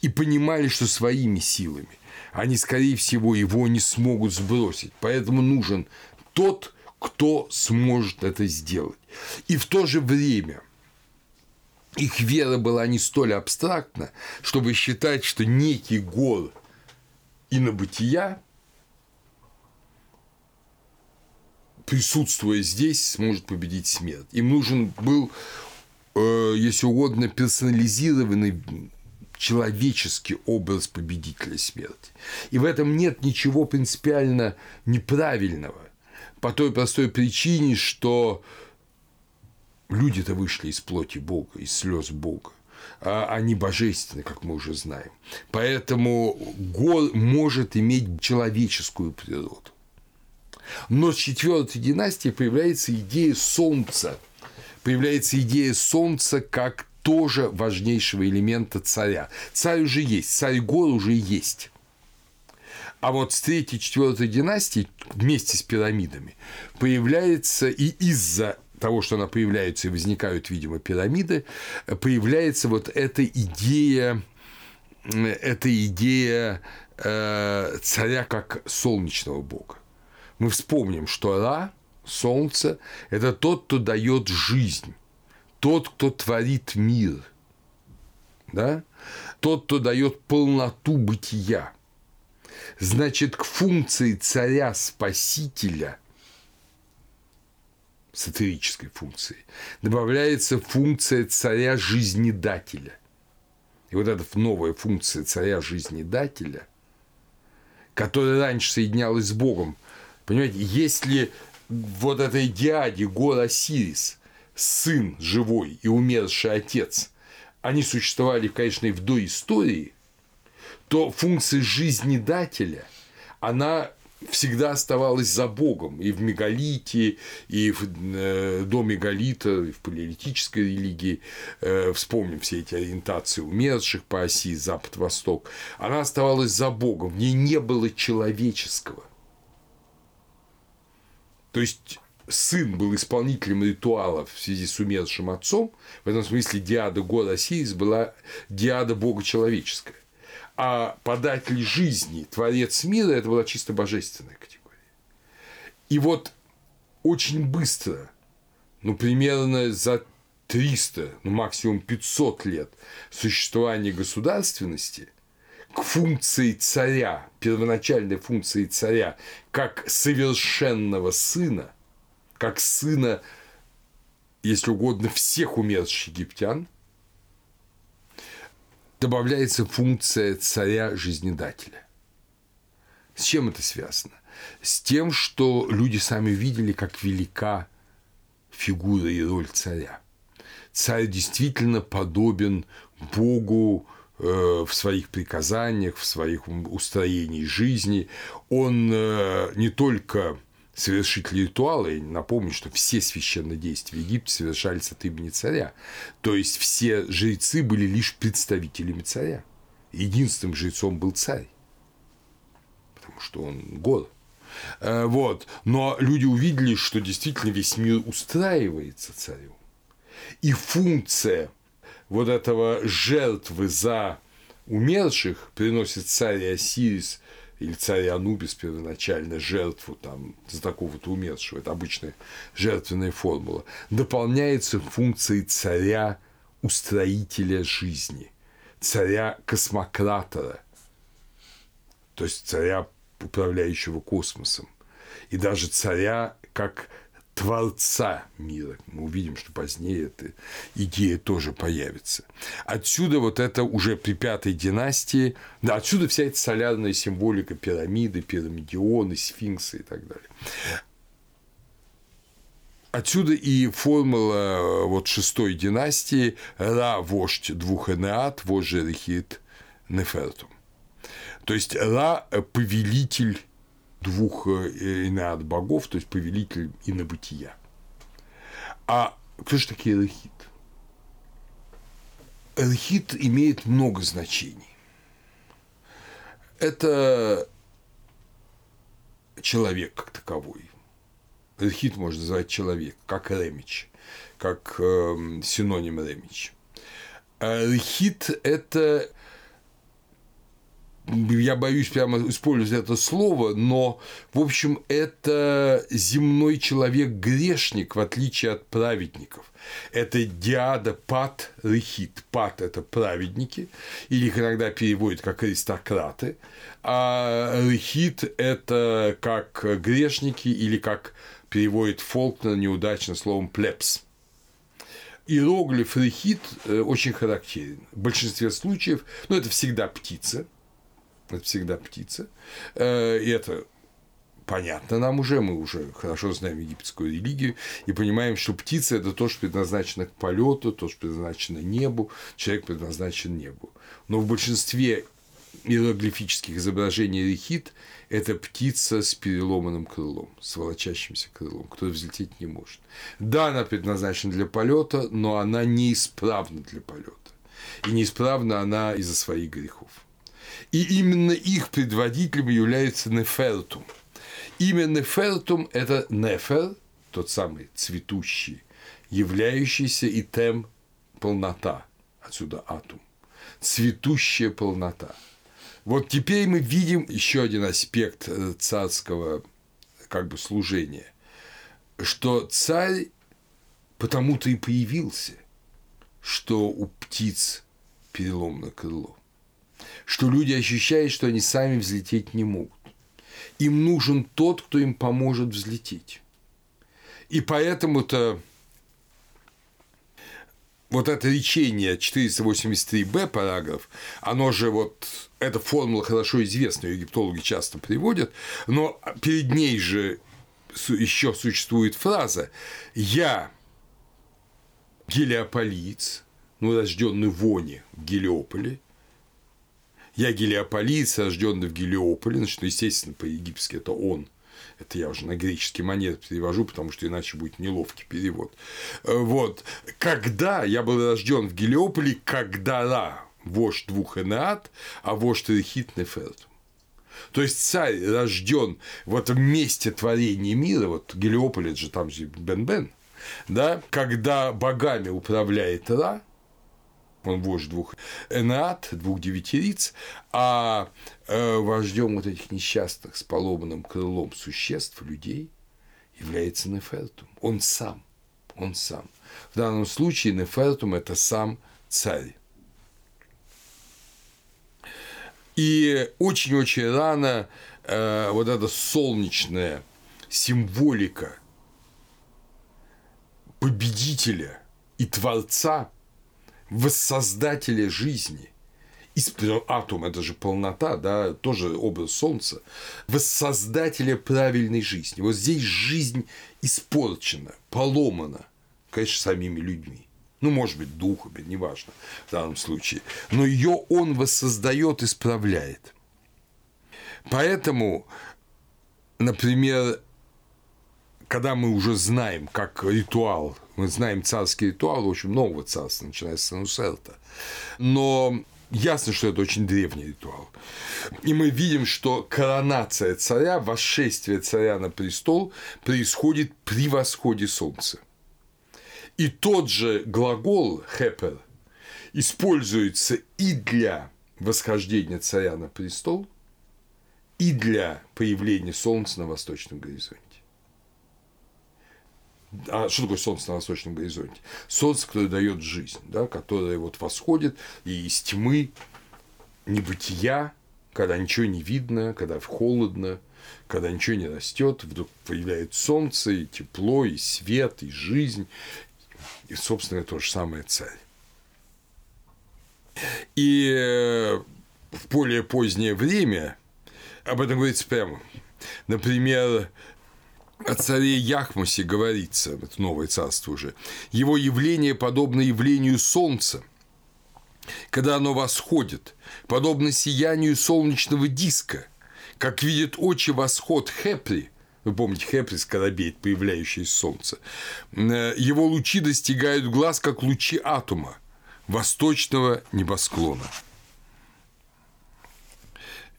и понимали, что своими силами они, скорее всего, его не смогут сбросить. Поэтому нужен тот, кто сможет это сделать. И в то же время их вера была не столь абстрактна, чтобы считать, что некий гол инобытия, присутствуя здесь, сможет победить смерть. Им нужен был Э, если угодно, персонализированный человеческий образ победителя смерти. И в этом нет ничего принципиально неправильного. По той простой причине, что люди-то вышли из плоти Бога, из слез Бога. А они божественны, как мы уже знаем. Поэтому гор может иметь человеческую природу. Но с четвертой династии появляется идея солнца – появляется идея солнца как тоже важнейшего элемента царя. Царь уже есть, царь гор уже есть. А вот с третьей, четвертой династии вместе с пирамидами появляется и из-за того, что она появляется и возникают, видимо, пирамиды, появляется вот эта идея, эта идея э, царя как солнечного бога. Мы вспомним, что Ра Солнце – это тот, кто дает жизнь, тот, кто творит мир, да? тот, кто дает полноту бытия. Значит, к функции царя-спасителя – сатирической функции, добавляется функция царя-жизнедателя. И вот эта новая функция царя-жизнедателя, которая раньше соединялась с Богом, понимаете, если вот этой дяди Гор Осирис, сын живой и умерший отец, они существовали, конечно, и в доистории, то функция жизнедателя, она всегда оставалась за Богом и в мегалите, и в, э, до мегалита, и в палеолитической религии. Э, вспомним все эти ориентации умерших по оси Запад-Восток. Она оставалась за Богом, в ней не было человеческого. То есть сын был исполнителем ритуалов в связи с умершим отцом, в этом смысле Диада Гора Осирис была Диада Бога человеческая. А податель жизни, творец мира, это была чисто божественная категория. И вот очень быстро, ну, примерно за 300, ну максимум 500 лет существования государственности к функции царя, первоначальной функции царя, как совершенного сына, как сына, если угодно, всех умерших египтян, добавляется функция царя-жизнедателя. С чем это связано? С тем, что люди сами видели, как велика фигура и роль царя. Царь действительно подобен Богу э, в своих приказаниях, в своих устроении жизни. Он э, не только совершитель ритуала, я напомню, что все священные действия в Египте совершались от имени царя. То есть все жрецы были лишь представителями царя. Единственным жрецом был царь, потому что он гор. Э, вот. Но люди увидели, что действительно весь мир устраивается царем. И функция вот этого жертвы за умерших приносит царь Осирис или царь Анубис первоначально жертву там за такого-то умершего, это обычная жертвенная формула, дополняется функцией царя устроителя жизни, царя космократора, то есть царя управляющего космосом, и даже царя как Творца мира. Мы увидим, что позднее эта идея тоже появится. Отсюда вот это уже при пятой династии, да, отсюда вся эта солярная символика пирамиды, пирамидионы, сфинксы и так далее. Отсюда и формула вот шестой династии Ра – вождь двух Энеат, вождь Жерехит Нефертум. То есть Ра – повелитель двух э, инеад богов, то есть повелитель инобытия. А кто же такие Элохит? Элохит имеет много значений. Это человек как таковой. Элохит можно назвать человек, как Ремич, как э, синоним Ремич. Элохит – это я боюсь прямо использовать это слово, но, в общем, это земной человек-грешник, в отличие от праведников. Это диада пат рехит. Пат – это праведники, или их иногда переводят как аристократы, а рехит – это как грешники, или как переводит Фолкнер неудачно словом плебс иероглиф рехит э, очень характерен. В большинстве случаев, ну, это всегда птица, это всегда птица. Э, и это понятно нам уже, мы уже хорошо знаем египетскую религию и понимаем, что птица – это то, что предназначено к полету, то, что предназначено небу, человек предназначен небу. Но в большинстве иероглифических изображений рехит – это птица с переломанным крылом, с волочащимся крылом, который взлететь не может. Да, она предназначена для полета, но она неисправна для полета. И неисправна она из-за своих грехов. И именно их предводителем является Нефертум. Имя Нефертум – это Нефер, тот самый цветущий, являющийся и тем полнота, отсюда атум, цветущая полнота. Вот теперь мы видим еще один аспект э, царского как бы служения, что царь потому-то и появился, что у птиц переломно крыло что люди ощущают, что они сами взлететь не могут. Им нужен тот, кто им поможет взлететь. И поэтому-то вот это речение 483б параграф, оно же вот, эта формула хорошо известна, египтологи часто приводят, но перед ней же еще существует фраза «Я гелиополиец, ну, рожденный в Воне, в Гелиополе, я гелиополиец, рожденный в Гелиополе, значит, ну, естественно, по-египетски это он. Это я уже на греческий монет перевожу, потому что иначе будет неловкий перевод. Э, вот. Когда я был рожден в Гелиополе, когда Ра, вождь двух Энеат, а вождь Рехит Неферт. То есть царь рожден в этом месте творения мира, вот Гелиополь, это же там же Бен-Бен, да, когда богами управляет Ра, он вождь двух энат, двух девятириц, а э, вождем вот этих несчастных с поломанным крылом существ, людей, является Нефертум. Он сам. он сам. В данном случае Нефертум – это сам царь. И очень-очень рано э, вот эта солнечная символика победителя и творца, воссоздателя жизни – из атом, это же полнота, да, тоже образ солнца, воссоздателя правильной жизни. Вот здесь жизнь испорчена, поломана, конечно, самими людьми. Ну, может быть, духами, неважно в данном случае. Но ее он воссоздает, исправляет. Поэтому, например, когда мы уже знаем, как ритуал, мы знаем царский ритуал, очень нового царства, начиная с Санусерта, но ясно, что это очень древний ритуал. И мы видим, что коронация царя, восшествие царя на престол происходит при восходе солнца. И тот же глагол «хепер» используется и для восхождения царя на престол, и для появления солнца на восточном горизонте. А что такое солнце на восточном горизонте? Солнце, которое дает жизнь, да, которое вот восходит и из тьмы небытия, когда ничего не видно, когда холодно, когда ничего не растет, вдруг появляется солнце, и тепло, и свет, и жизнь, и, собственно, то же самое царь. И э, в более позднее время об этом говорится прямо. Например, о царе Яхмусе говорится, это новое царство уже, его явление подобно явлению солнца, когда оно восходит, подобно сиянию солнечного диска, как видит очи восход Хепри, вы помните, Хепри скоробеет, появляющийся солнце, э, его лучи достигают глаз, как лучи атома, восточного небосклона.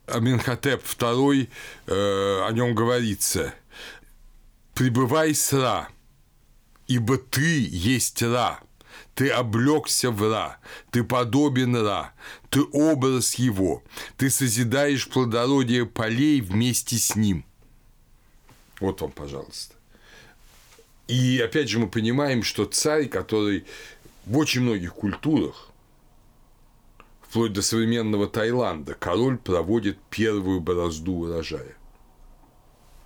Аминхотеп II, э, о нем говорится – пребывай с Ра, ибо ты есть Ра, ты облегся в Ра, ты подобен Ра, ты образ его, ты созидаешь плодородие полей вместе с ним. Вот вам, пожалуйста. И опять же мы понимаем, что царь, который в очень многих культурах, вплоть до современного Таиланда, король проводит первую борозду урожая.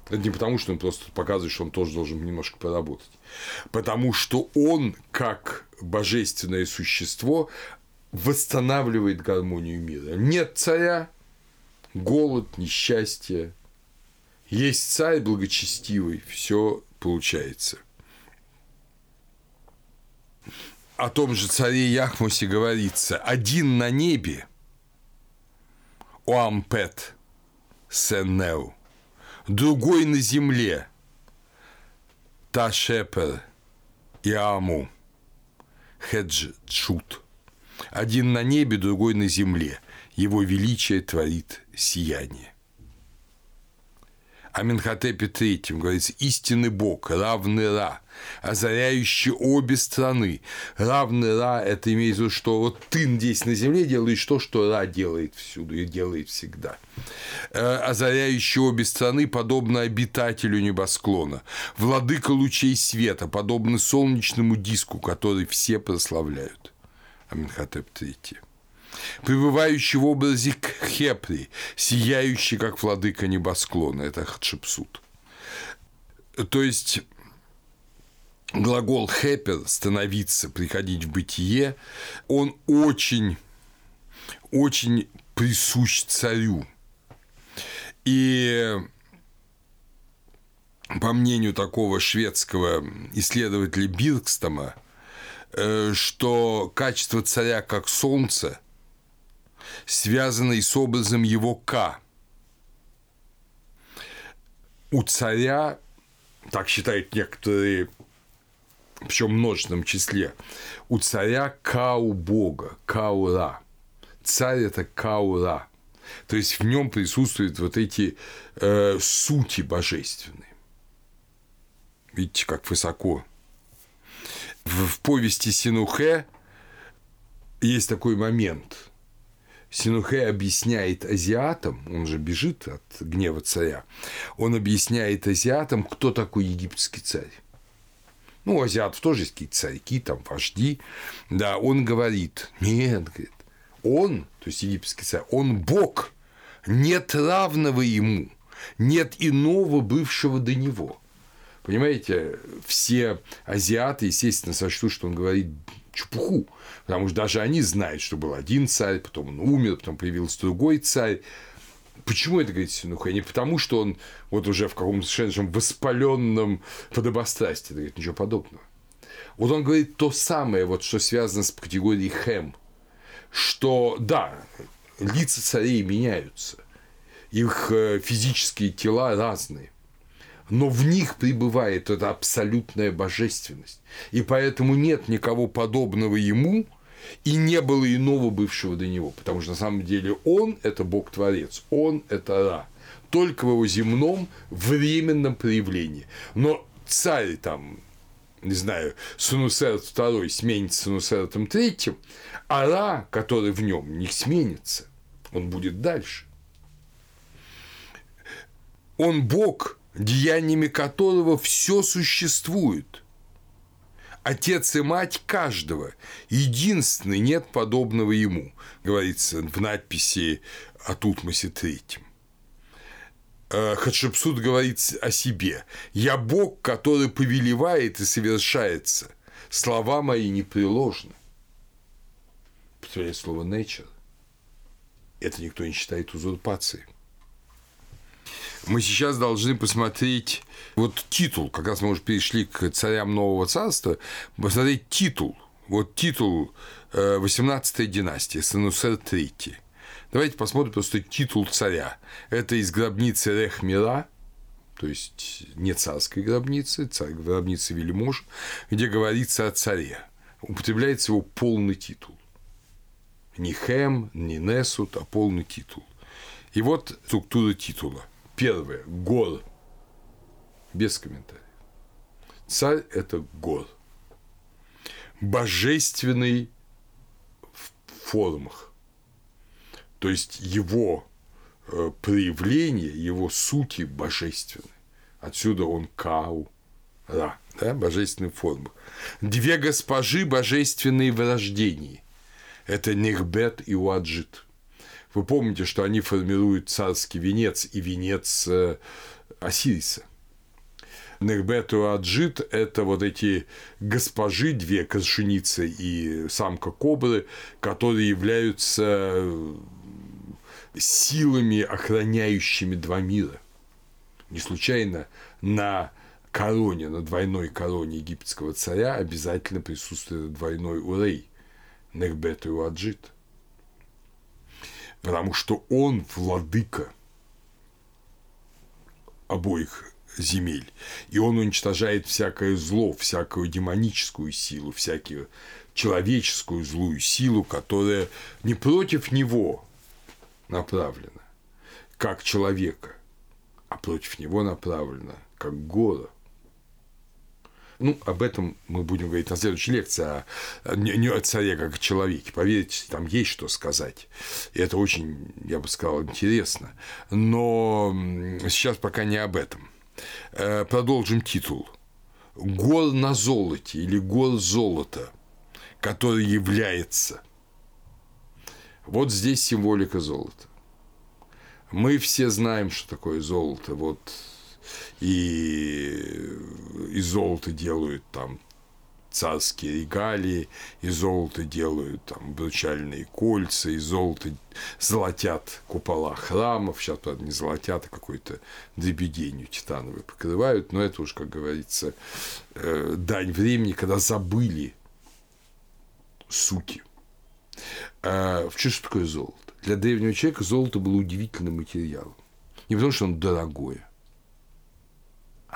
Это не потому, что он просто показывает, что он тоже должен немножко поработать. Потому что он, как божественное существо, восстанавливает гармонию мира. Нет царя, голод, несчастье. Есть царь благочестивый, все получается. О том же царе Яхмусе говорится, один на небе, Оампет Сеннеу, другой на земле. Ташепер и Аму. Хеджчут. Один на небе, другой на земле. Его величие творит сияние. О III говорится «истинный Бог, равный Ра, озаряющий обе страны». Равный Ра – это имеется в виду, что вот ты здесь на земле делаешь то, что Ра делает всюду и делает всегда. Э, озаряющий обе страны, подобно обитателю небосклона. Владыка лучей света, подобно солнечному диску, который все прославляют. Аменхотеп III пребывающий в образе Хепри, сияющий, как владыка небосклона. Это Хатшепсут. То есть глагол хепер – становиться, приходить в бытие, он очень, очень присущ царю. И по мнению такого шведского исследователя Биркстома, э, что качество царя как солнце связанный с образом его К. У царя, так считают некоторые, причем в множественном числе, у царя Кау Бога, Каура. Царь – это Каура. То есть в нем присутствуют вот эти э, сути божественные. Видите, как высоко. В, в повести Синухе есть такой момент – Синухэ объясняет азиатам, он же бежит от гнева царя, он объясняет азиатам, кто такой египетский царь. ну, у азиатов тоже есть какие-то царьки, там, вожди, да, он говорит, нет, говорит, он, то есть египетский царь, он Бог, нет равного ему, нет иного бывшего до него. Понимаете, все азиаты, естественно, сочтут, что он говорит чепуху, потому что даже они знают, что был один царь, потом он умер, потом появился другой царь. Почему это говорит Синуха? Не потому, что он вот уже в каком-то совершенно воспаленном подобострастии, говорит, ничего подобного. Вот он говорит то самое, вот, что связано с категорией хэм, что да, лица царей меняются, их э, физические тела разные, но в них пребывает эта абсолютная божественность. И поэтому нет никого подобного ему, и не было иного бывшего до него, потому что на самом деле он – это Бог-творец, он – это Ра, только в его земном временном проявлении. Но царь там, не знаю, Сунусерт II сменится Сунусертом III, а Ра, который в нем, не сменится, он будет дальше. Он Бог, деяниями которого все существует. Отец и мать каждого, единственный, нет подобного ему, говорится в надписи о Тутмосе третьем. Э, Хатшепсут говорит о себе. «Я Бог, который повелевает и совершается. Слова мои непреложны». Повторяю слово «nature». Это никто не считает узурпацией мы сейчас должны посмотреть вот титул, как раз мы уже перешли к царям Нового Царства, посмотреть титул. Вот титул 18-й э, династии, Санусер III. Давайте посмотрим просто титул царя. Это из гробницы Рехмира, то есть не царской гробницы, царь гробницы вельмож, где говорится о царе. Употребляется его полный титул. Не Хэм, не Несут, а полный титул. И вот структура титула – Первое. Гор. Без комментариев. Царь – это гор. Божественный в формах. То есть его э, проявление, его сути божественны. Отсюда он кау, ра, да, божественные формы. Две госпожи божественные в рождении. Это Нехбет и Уаджит. Вы помните, что они формируют царский венец и венец э, Осириса. Нербету Аджит – это вот эти госпожи, две кошеницы и самка кобры, которые являются э, силами, охраняющими два мира. Не случайно на короне, на двойной короне египетского царя обязательно присутствует двойной урей – Нербету Аджит – потому что он владыка обоих земель, и он уничтожает всякое зло, всякую демоническую силу, всякую человеческую злую силу, которая не против него направлена, как человека, а против него направлена, как гора. Ну, об этом мы будем говорить на следующей лекции, а не о царе как о человеке. Поверьте, там есть что сказать. И это очень, я бы сказал, интересно. Но сейчас пока не об этом. Э, продолжим титул. «Гор на золоте» или «Гор золота», который является. Вот здесь символика золота. Мы все знаем, что такое золото. Вот и из золота делают там царские регалии, из золота делают там обручальные кольца, из золота золотят купола храмов, сейчас, правда, не золотят, а какой-то дребеденью титановой покрывают, но это уж, как говорится, э, дань времени, когда забыли сути. А, что такое золото? Для древнего человека золото было удивительным материалом. Не потому, что оно дорогое,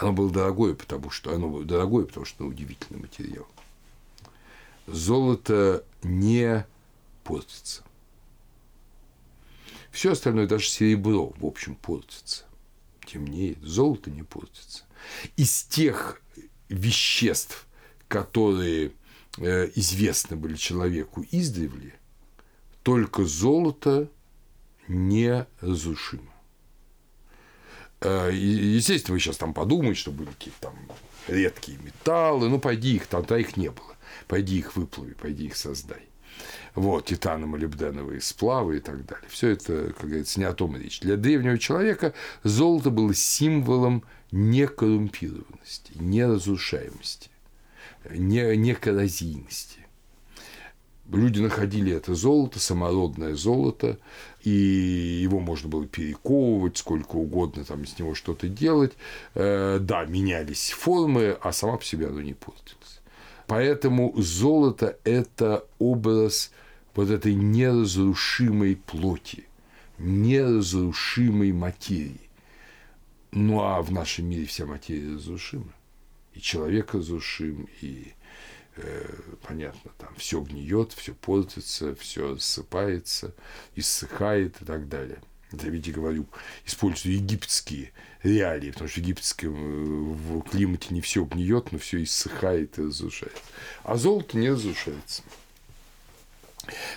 оно было дорогое, потому что оно было дорогое, потому что оно удивительный материал. Золото не портится. Все остальное, даже серебро, в общем, портится. Темнеет. Золото не портится. Из тех веществ, которые э, известны были человеку издревле, только золото неразрушимо. Э, естественно, вы сейчас там подумаете, что были какие-то там редкие металлы, ну, пойди их, там, то их не было. Пойди их выплави, пойди их создай. Вот, титано-молибденовые сплавы и так далее. Все это, как говорится, не о том речь. Для древнего человека золото было символом некоррумпированности, неразрушаемости, не, некоррозийности. Люди находили это золото, самородное золото, и его можно было перековывать сколько угодно, там из него что-то делать. Э, да, менялись формы, а сама по себе оно не портилось. Поэтому золото – это образ вот этой неразрушимой плоти, неразрушимой материи. Ну а в нашем мире вся материя разрушима. И человек разрушим, и понятно, там все гниет, все портится, все рассыпается, иссыхает и так далее. Это, видите, говорю, использую египетские реалии, потому что в египетском э, климате не все гниет, но все иссыхает и разрушается. А золото не разрушается.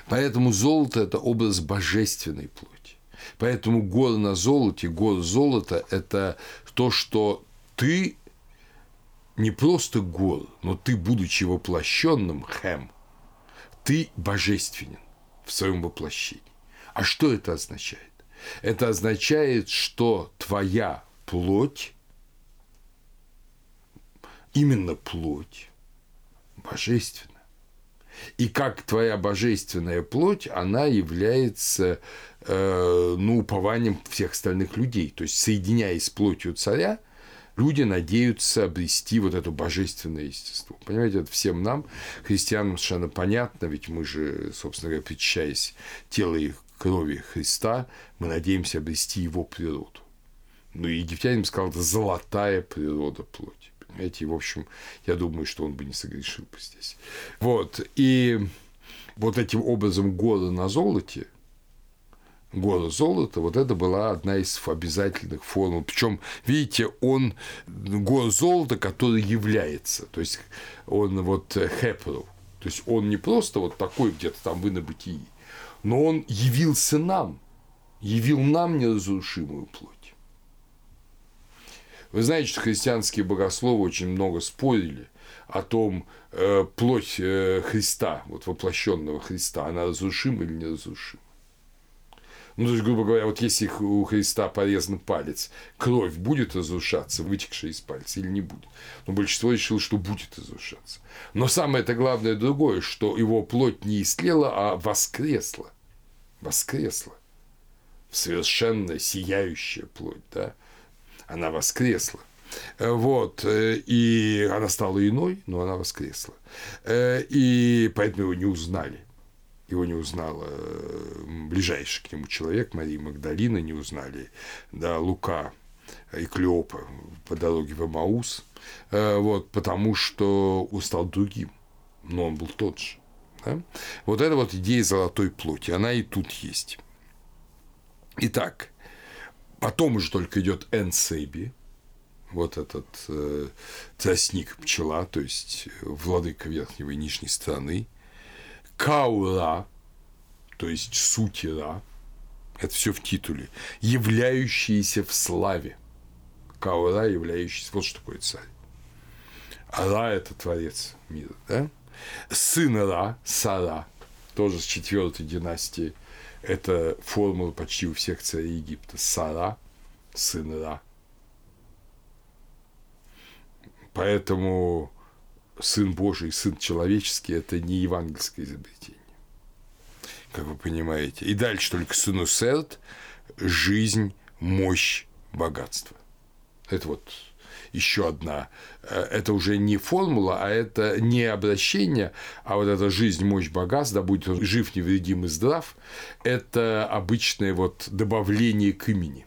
Поэтому золото – это образ божественной плоти. Поэтому гор на золоте, гор золота – это то, что ты не просто гор, но ты, будучи воплощенным хэм, ты божественен в своем воплощении. А что это означает? Это означает, что твоя плоть, именно плоть, божественна. И как твоя божественная плоть, она является э, ну, упованием всех остальных людей. То есть, соединяясь с плотью царя, люди надеются обрести вот это божественное естество. Понимаете, это всем нам, христианам, совершенно понятно, ведь мы же, собственно говоря, причащаясь тела и крови Христа, мы надеемся обрести его природу. Ну, и египтянин сказал, это золотая природа плоти. Понимаете, и, в общем, я думаю, что он бы не согрешил бы здесь. Вот, и вот этим образом года на золоте, года золота, вот это была одна из обязательных формул. Причем, видите, он год золота, который является, то есть он вот хепру, то есть он не просто вот такой где-то там вы на бытии, но он явился нам, явил нам неразрушимую плоть. Вы знаете, что христианские богословы очень много спорили о том, э, плоть э, Христа, вот воплощенного Христа, она разрушима или неразрушима. Ну, то есть, грубо говоря, вот если у Христа порезан палец, кровь будет разрушаться, вытекшая из пальца, или не будет? Но большинство решило, что будет разрушаться. Но самое это главное другое, что его плоть не истлела, а воскресла. Воскресла. Совершенно сияющая плоть, да? Она воскресла. Вот, и она стала иной, но она воскресла. И поэтому его не узнали его не узнала э, ближайший к нему человек, Мария Магдалина, не узнали, да, Лука и Клеопа по дороге в Амаус, э, вот, потому что он стал другим, но он был тот же. Да? Вот эта вот идея золотой плоти, она и тут есть. Итак, потом уже только идет Энсеби, вот этот э, тростник пчела, то есть владыка верхнего и нижней страны, Каура, то есть сутира, это все в титуле, являющиеся в славе. Каура, являющийся, вот что такое царь. Ра – это творец мира, да? Сын Ра, Сара, тоже с четвертой династии, это формула почти у всех царей Египта. Сара, сын Ра. Поэтому Сын Божий, Сын человеческий – это не евангельское изобретение, как вы понимаете. И дальше только Сыну Серд – жизнь, мощь, богатство. Это вот еще одна. Э, это уже не формула, а это не обращение, а вот эта жизнь, мощь, богатство, да будет он жив, невредим и здрав, это обычное вот добавление к имени.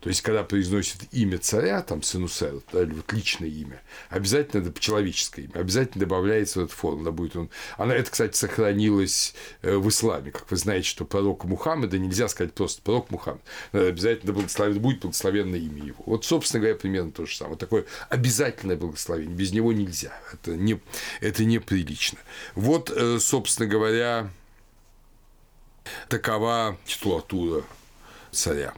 То есть, когда произносит имя царя, там, или вот личное имя, обязательно это человеческое имя, обязательно добавляется в эту форму, да, будет он. Она, это, кстати, сохранилось э, в исламе. Как вы знаете, что пророк Мухаммеда нельзя сказать просто пророк Мухаммед. Обязательно благословен, будет благословенное имя его. Вот, собственно говоря, примерно то же самое. Такое обязательное благословение. Без него нельзя. Это, не, это неприлично. Вот, э, собственно говоря, такова титулатура царя.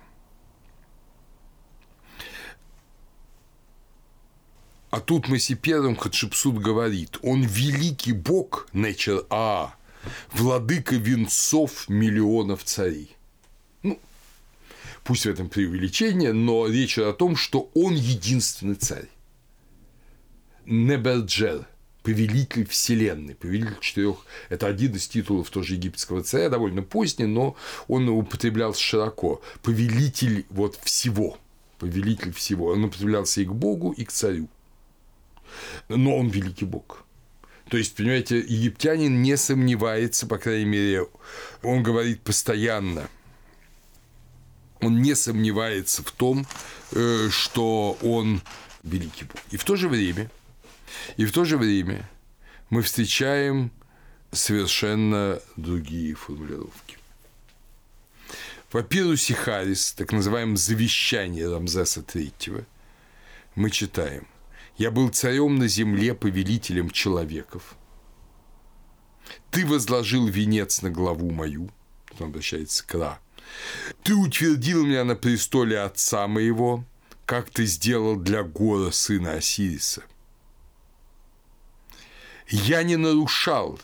А тут Масипером Хатшепсут говорит, он великий бог, Нечер А, владыка венцов миллионов царей. Ну, пусть в этом преувеличение, но речь о том, что он единственный царь. Неберджер, повелитель вселенной, повелитель четырех. Это один из титулов тоже египетского царя, довольно поздний, но он употреблялся широко. Повелитель вот всего, повелитель всего. Он употреблялся и к Богу, и к царю. Но он великий Бог. То есть, понимаете, египтянин не сомневается, по крайней мере, он говорит постоянно, он не сомневается в том, э, что он великий Бог. И в то же время – и в то же время мы встречаем совершенно другие формулировки. В папирусе Харис, так называемом завещании Рамзеса III, мы читаем «Я был царем на земле, повелителем человеков. Ты возложил венец на главу мою». Он обращается к Ра. «Ты утвердил меня на престоле отца моего, как ты сделал для Гора, сына Осириса. Я не нарушал,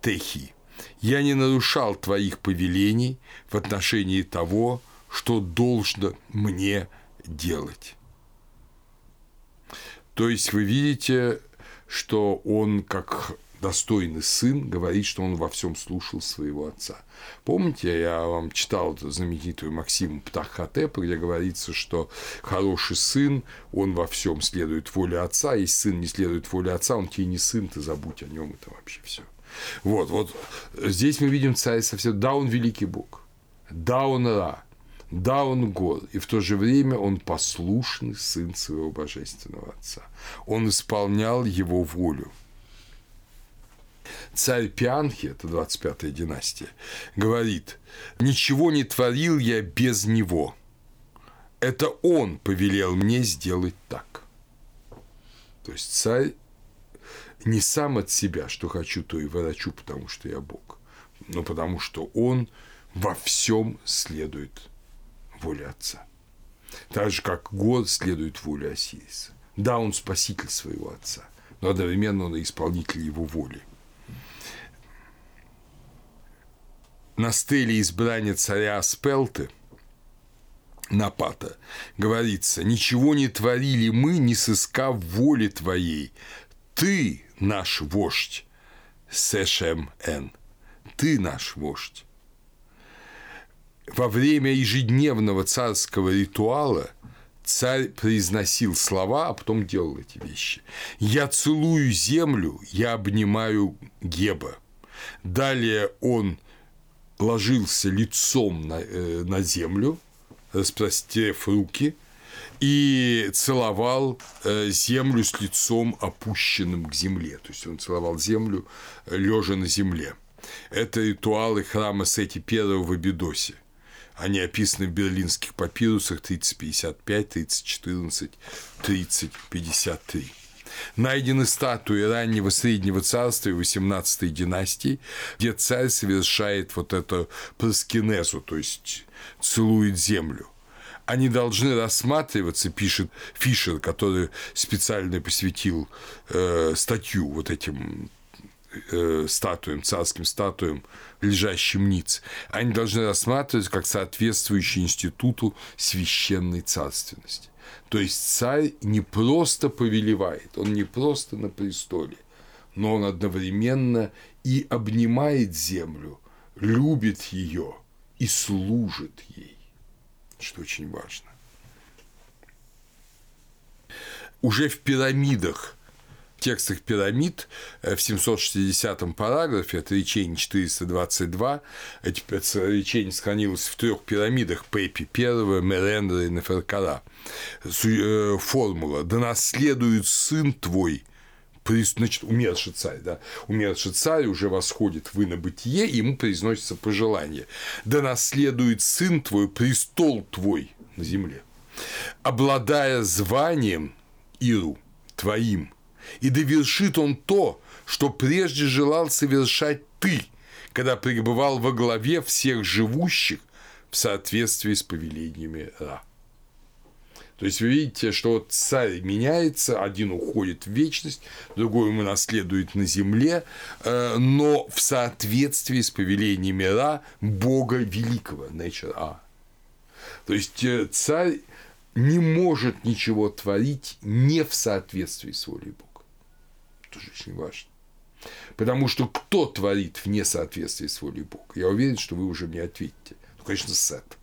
Техи, я не нарушал твоих повелений в отношении того, что должно мне делать. То есть вы видите, что он как достойный сын говорит, что он во всем слушал своего отца. Помните, я вам читал знаменитую Максиму Птахотепа, где говорится, что хороший сын, он во всем следует воле отца, если сын не следует воле отца, он тебе не сын, ты забудь о нем, это вообще все. Вот, вот здесь мы видим царь совсем, да, он великий Бог, да, он Ра, да, он гор, и в то же время он послушный сын своего божественного отца. Он исполнял его волю – царь Пианхи, это 25-я династия, говорит, «Ничего не творил я без него. Это он повелел мне сделать так». То есть царь не сам от себя, что хочу, то и ворочу, потому что я Бог, но потому что он во всем следует воле Отца. Так же, как год следует воле Осириса. Да, он спаситель своего отца, но одновременно он и исполнитель его воли – на стеле избрания царя Аспелты Напата говорится, «Ничего не творили мы, не сыскав воли твоей. Ты наш вождь, Сэшем Н. Ты наш вождь». Во время ежедневного царского ритуала царь произносил слова, а потом делал эти вещи. «Я целую землю, я обнимаю Геба». Далее он ложился лицом на, э, на землю, распростерев руки, и целовал э, землю с лицом опущенным к земле. То есть он целовал землю, лежа на земле. Это ритуалы храма Сети I в Абидосе. Они описаны в берлинских папирусах 3055, 3014, 3053. Найдены статуи раннего Среднего Царства и 18 династии, где царь совершает вот это проскинезу, то есть целует землю они должны рассматриваться, пишет Фишер, который специально посвятил э, статью вот этим э, статуям, царским статуям, лежащим ниц, они должны рассматриваться как соответствующие институту священной царственности. То есть царь не просто повелевает, он не просто на престоле, но он одновременно и обнимает землю, любит ее и служит ей, что очень важно. Уже в пирамидах текстах пирамид э, в 760 параграфе, это речение 422, эти речение сохранилось в трех пирамидах Пепи I, Мерендра и Неферкара. Э, формула «Да наследует сын твой», значит, умерший царь, да, умерший царь уже восходит в инобытие, ему произносится пожелание. Да наследует сын твой престол твой на земле, обладая званием Иру твоим, и довершит он то, что прежде желал совершать ты, когда пребывал во главе всех живущих в соответствии с повелениями Ра. То есть вы видите, что вот царь меняется, один уходит в вечность, другой ему наследует на земле, э, но в соответствии с повелениями Ра, Бога Великого, Nature А. То есть э, царь не может ничего творить не в соответствии с волей Бога. Тоже очень важно. Потому что кто творит вне соответствия с волей Бога? Я уверен, что вы уже мне ответите. Ну, конечно, Сет.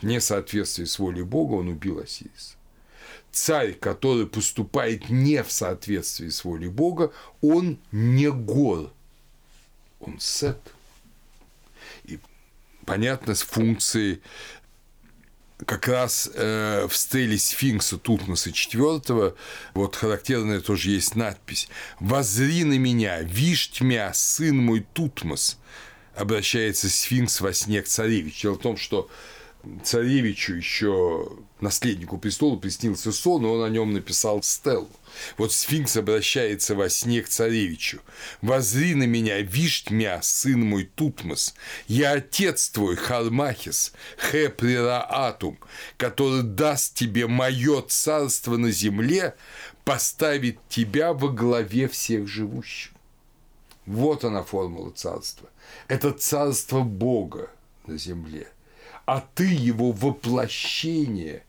Вне соответствия с волей Бога он убил Осириса. Царь, который поступает не в соответствии с волей Бога, он не гор, он Сет. И понятно с функцией как раз э, в стеле сфинкса Тутмоса IV, вот характерная тоже есть надпись «Возри на меня, вишь тьмя, сын мой Тутмос», обращается сфинкс во сне к царевичу. Дело в том, что царевичу еще наследнику престола приснился сон, и он о нем написал стелу. Вот сфинкс обращается во сне к царевичу. «Возри на меня, вишь тьмя, сын мой Тутмос, я отец твой, Хармахис, Хеприраатум, который даст тебе мое царство на земле, поставит тебя во главе всех живущих». Вот она формула царства. Это царство Бога на земле – а ты его воплощение.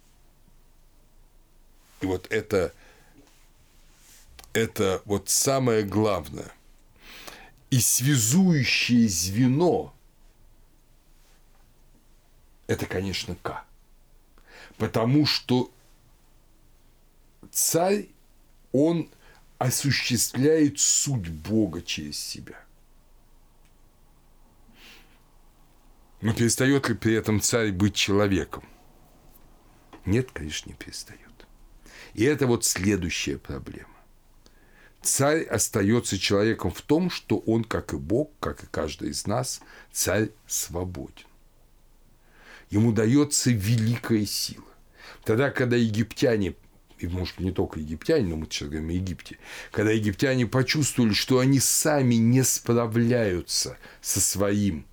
И вот это, это вот самое главное. И связующее звено – это, конечно, К. Потому что царь, он осуществляет суть Бога через себя – Но перестает ли при этом царь быть человеком? Нет, конечно, не перестает. И это вот следующая проблема. Царь остается человеком в том, что он, как и Бог, как и каждый из нас, царь свободен. Ему дается великая сила. Тогда, когда египтяне и, может, не только египтяне, но мы сейчас говорим о Египте, когда египтяне почувствовали, что они сами не справляются со своим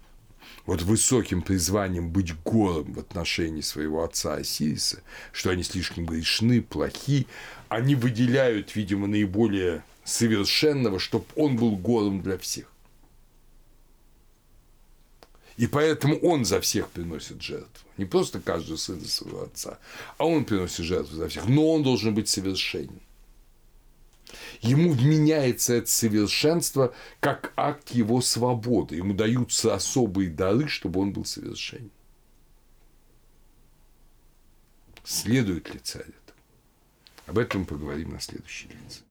вот высоким призванием быть голым в отношении своего отца Осириса, что они слишком грешны, плохи, они выделяют, видимо, наиболее совершенного, чтобы он был голым для всех. И поэтому он за всех приносит жертву. Не просто каждый сын за своего отца, а он приносит жертву за всех. Но он должен быть совершенен. Ему вменяется это совершенство как акт его свободы. Ему даются особые дары, чтобы он был совершенен. Следует ли царь это? Об этом мы поговорим на следующей лекции.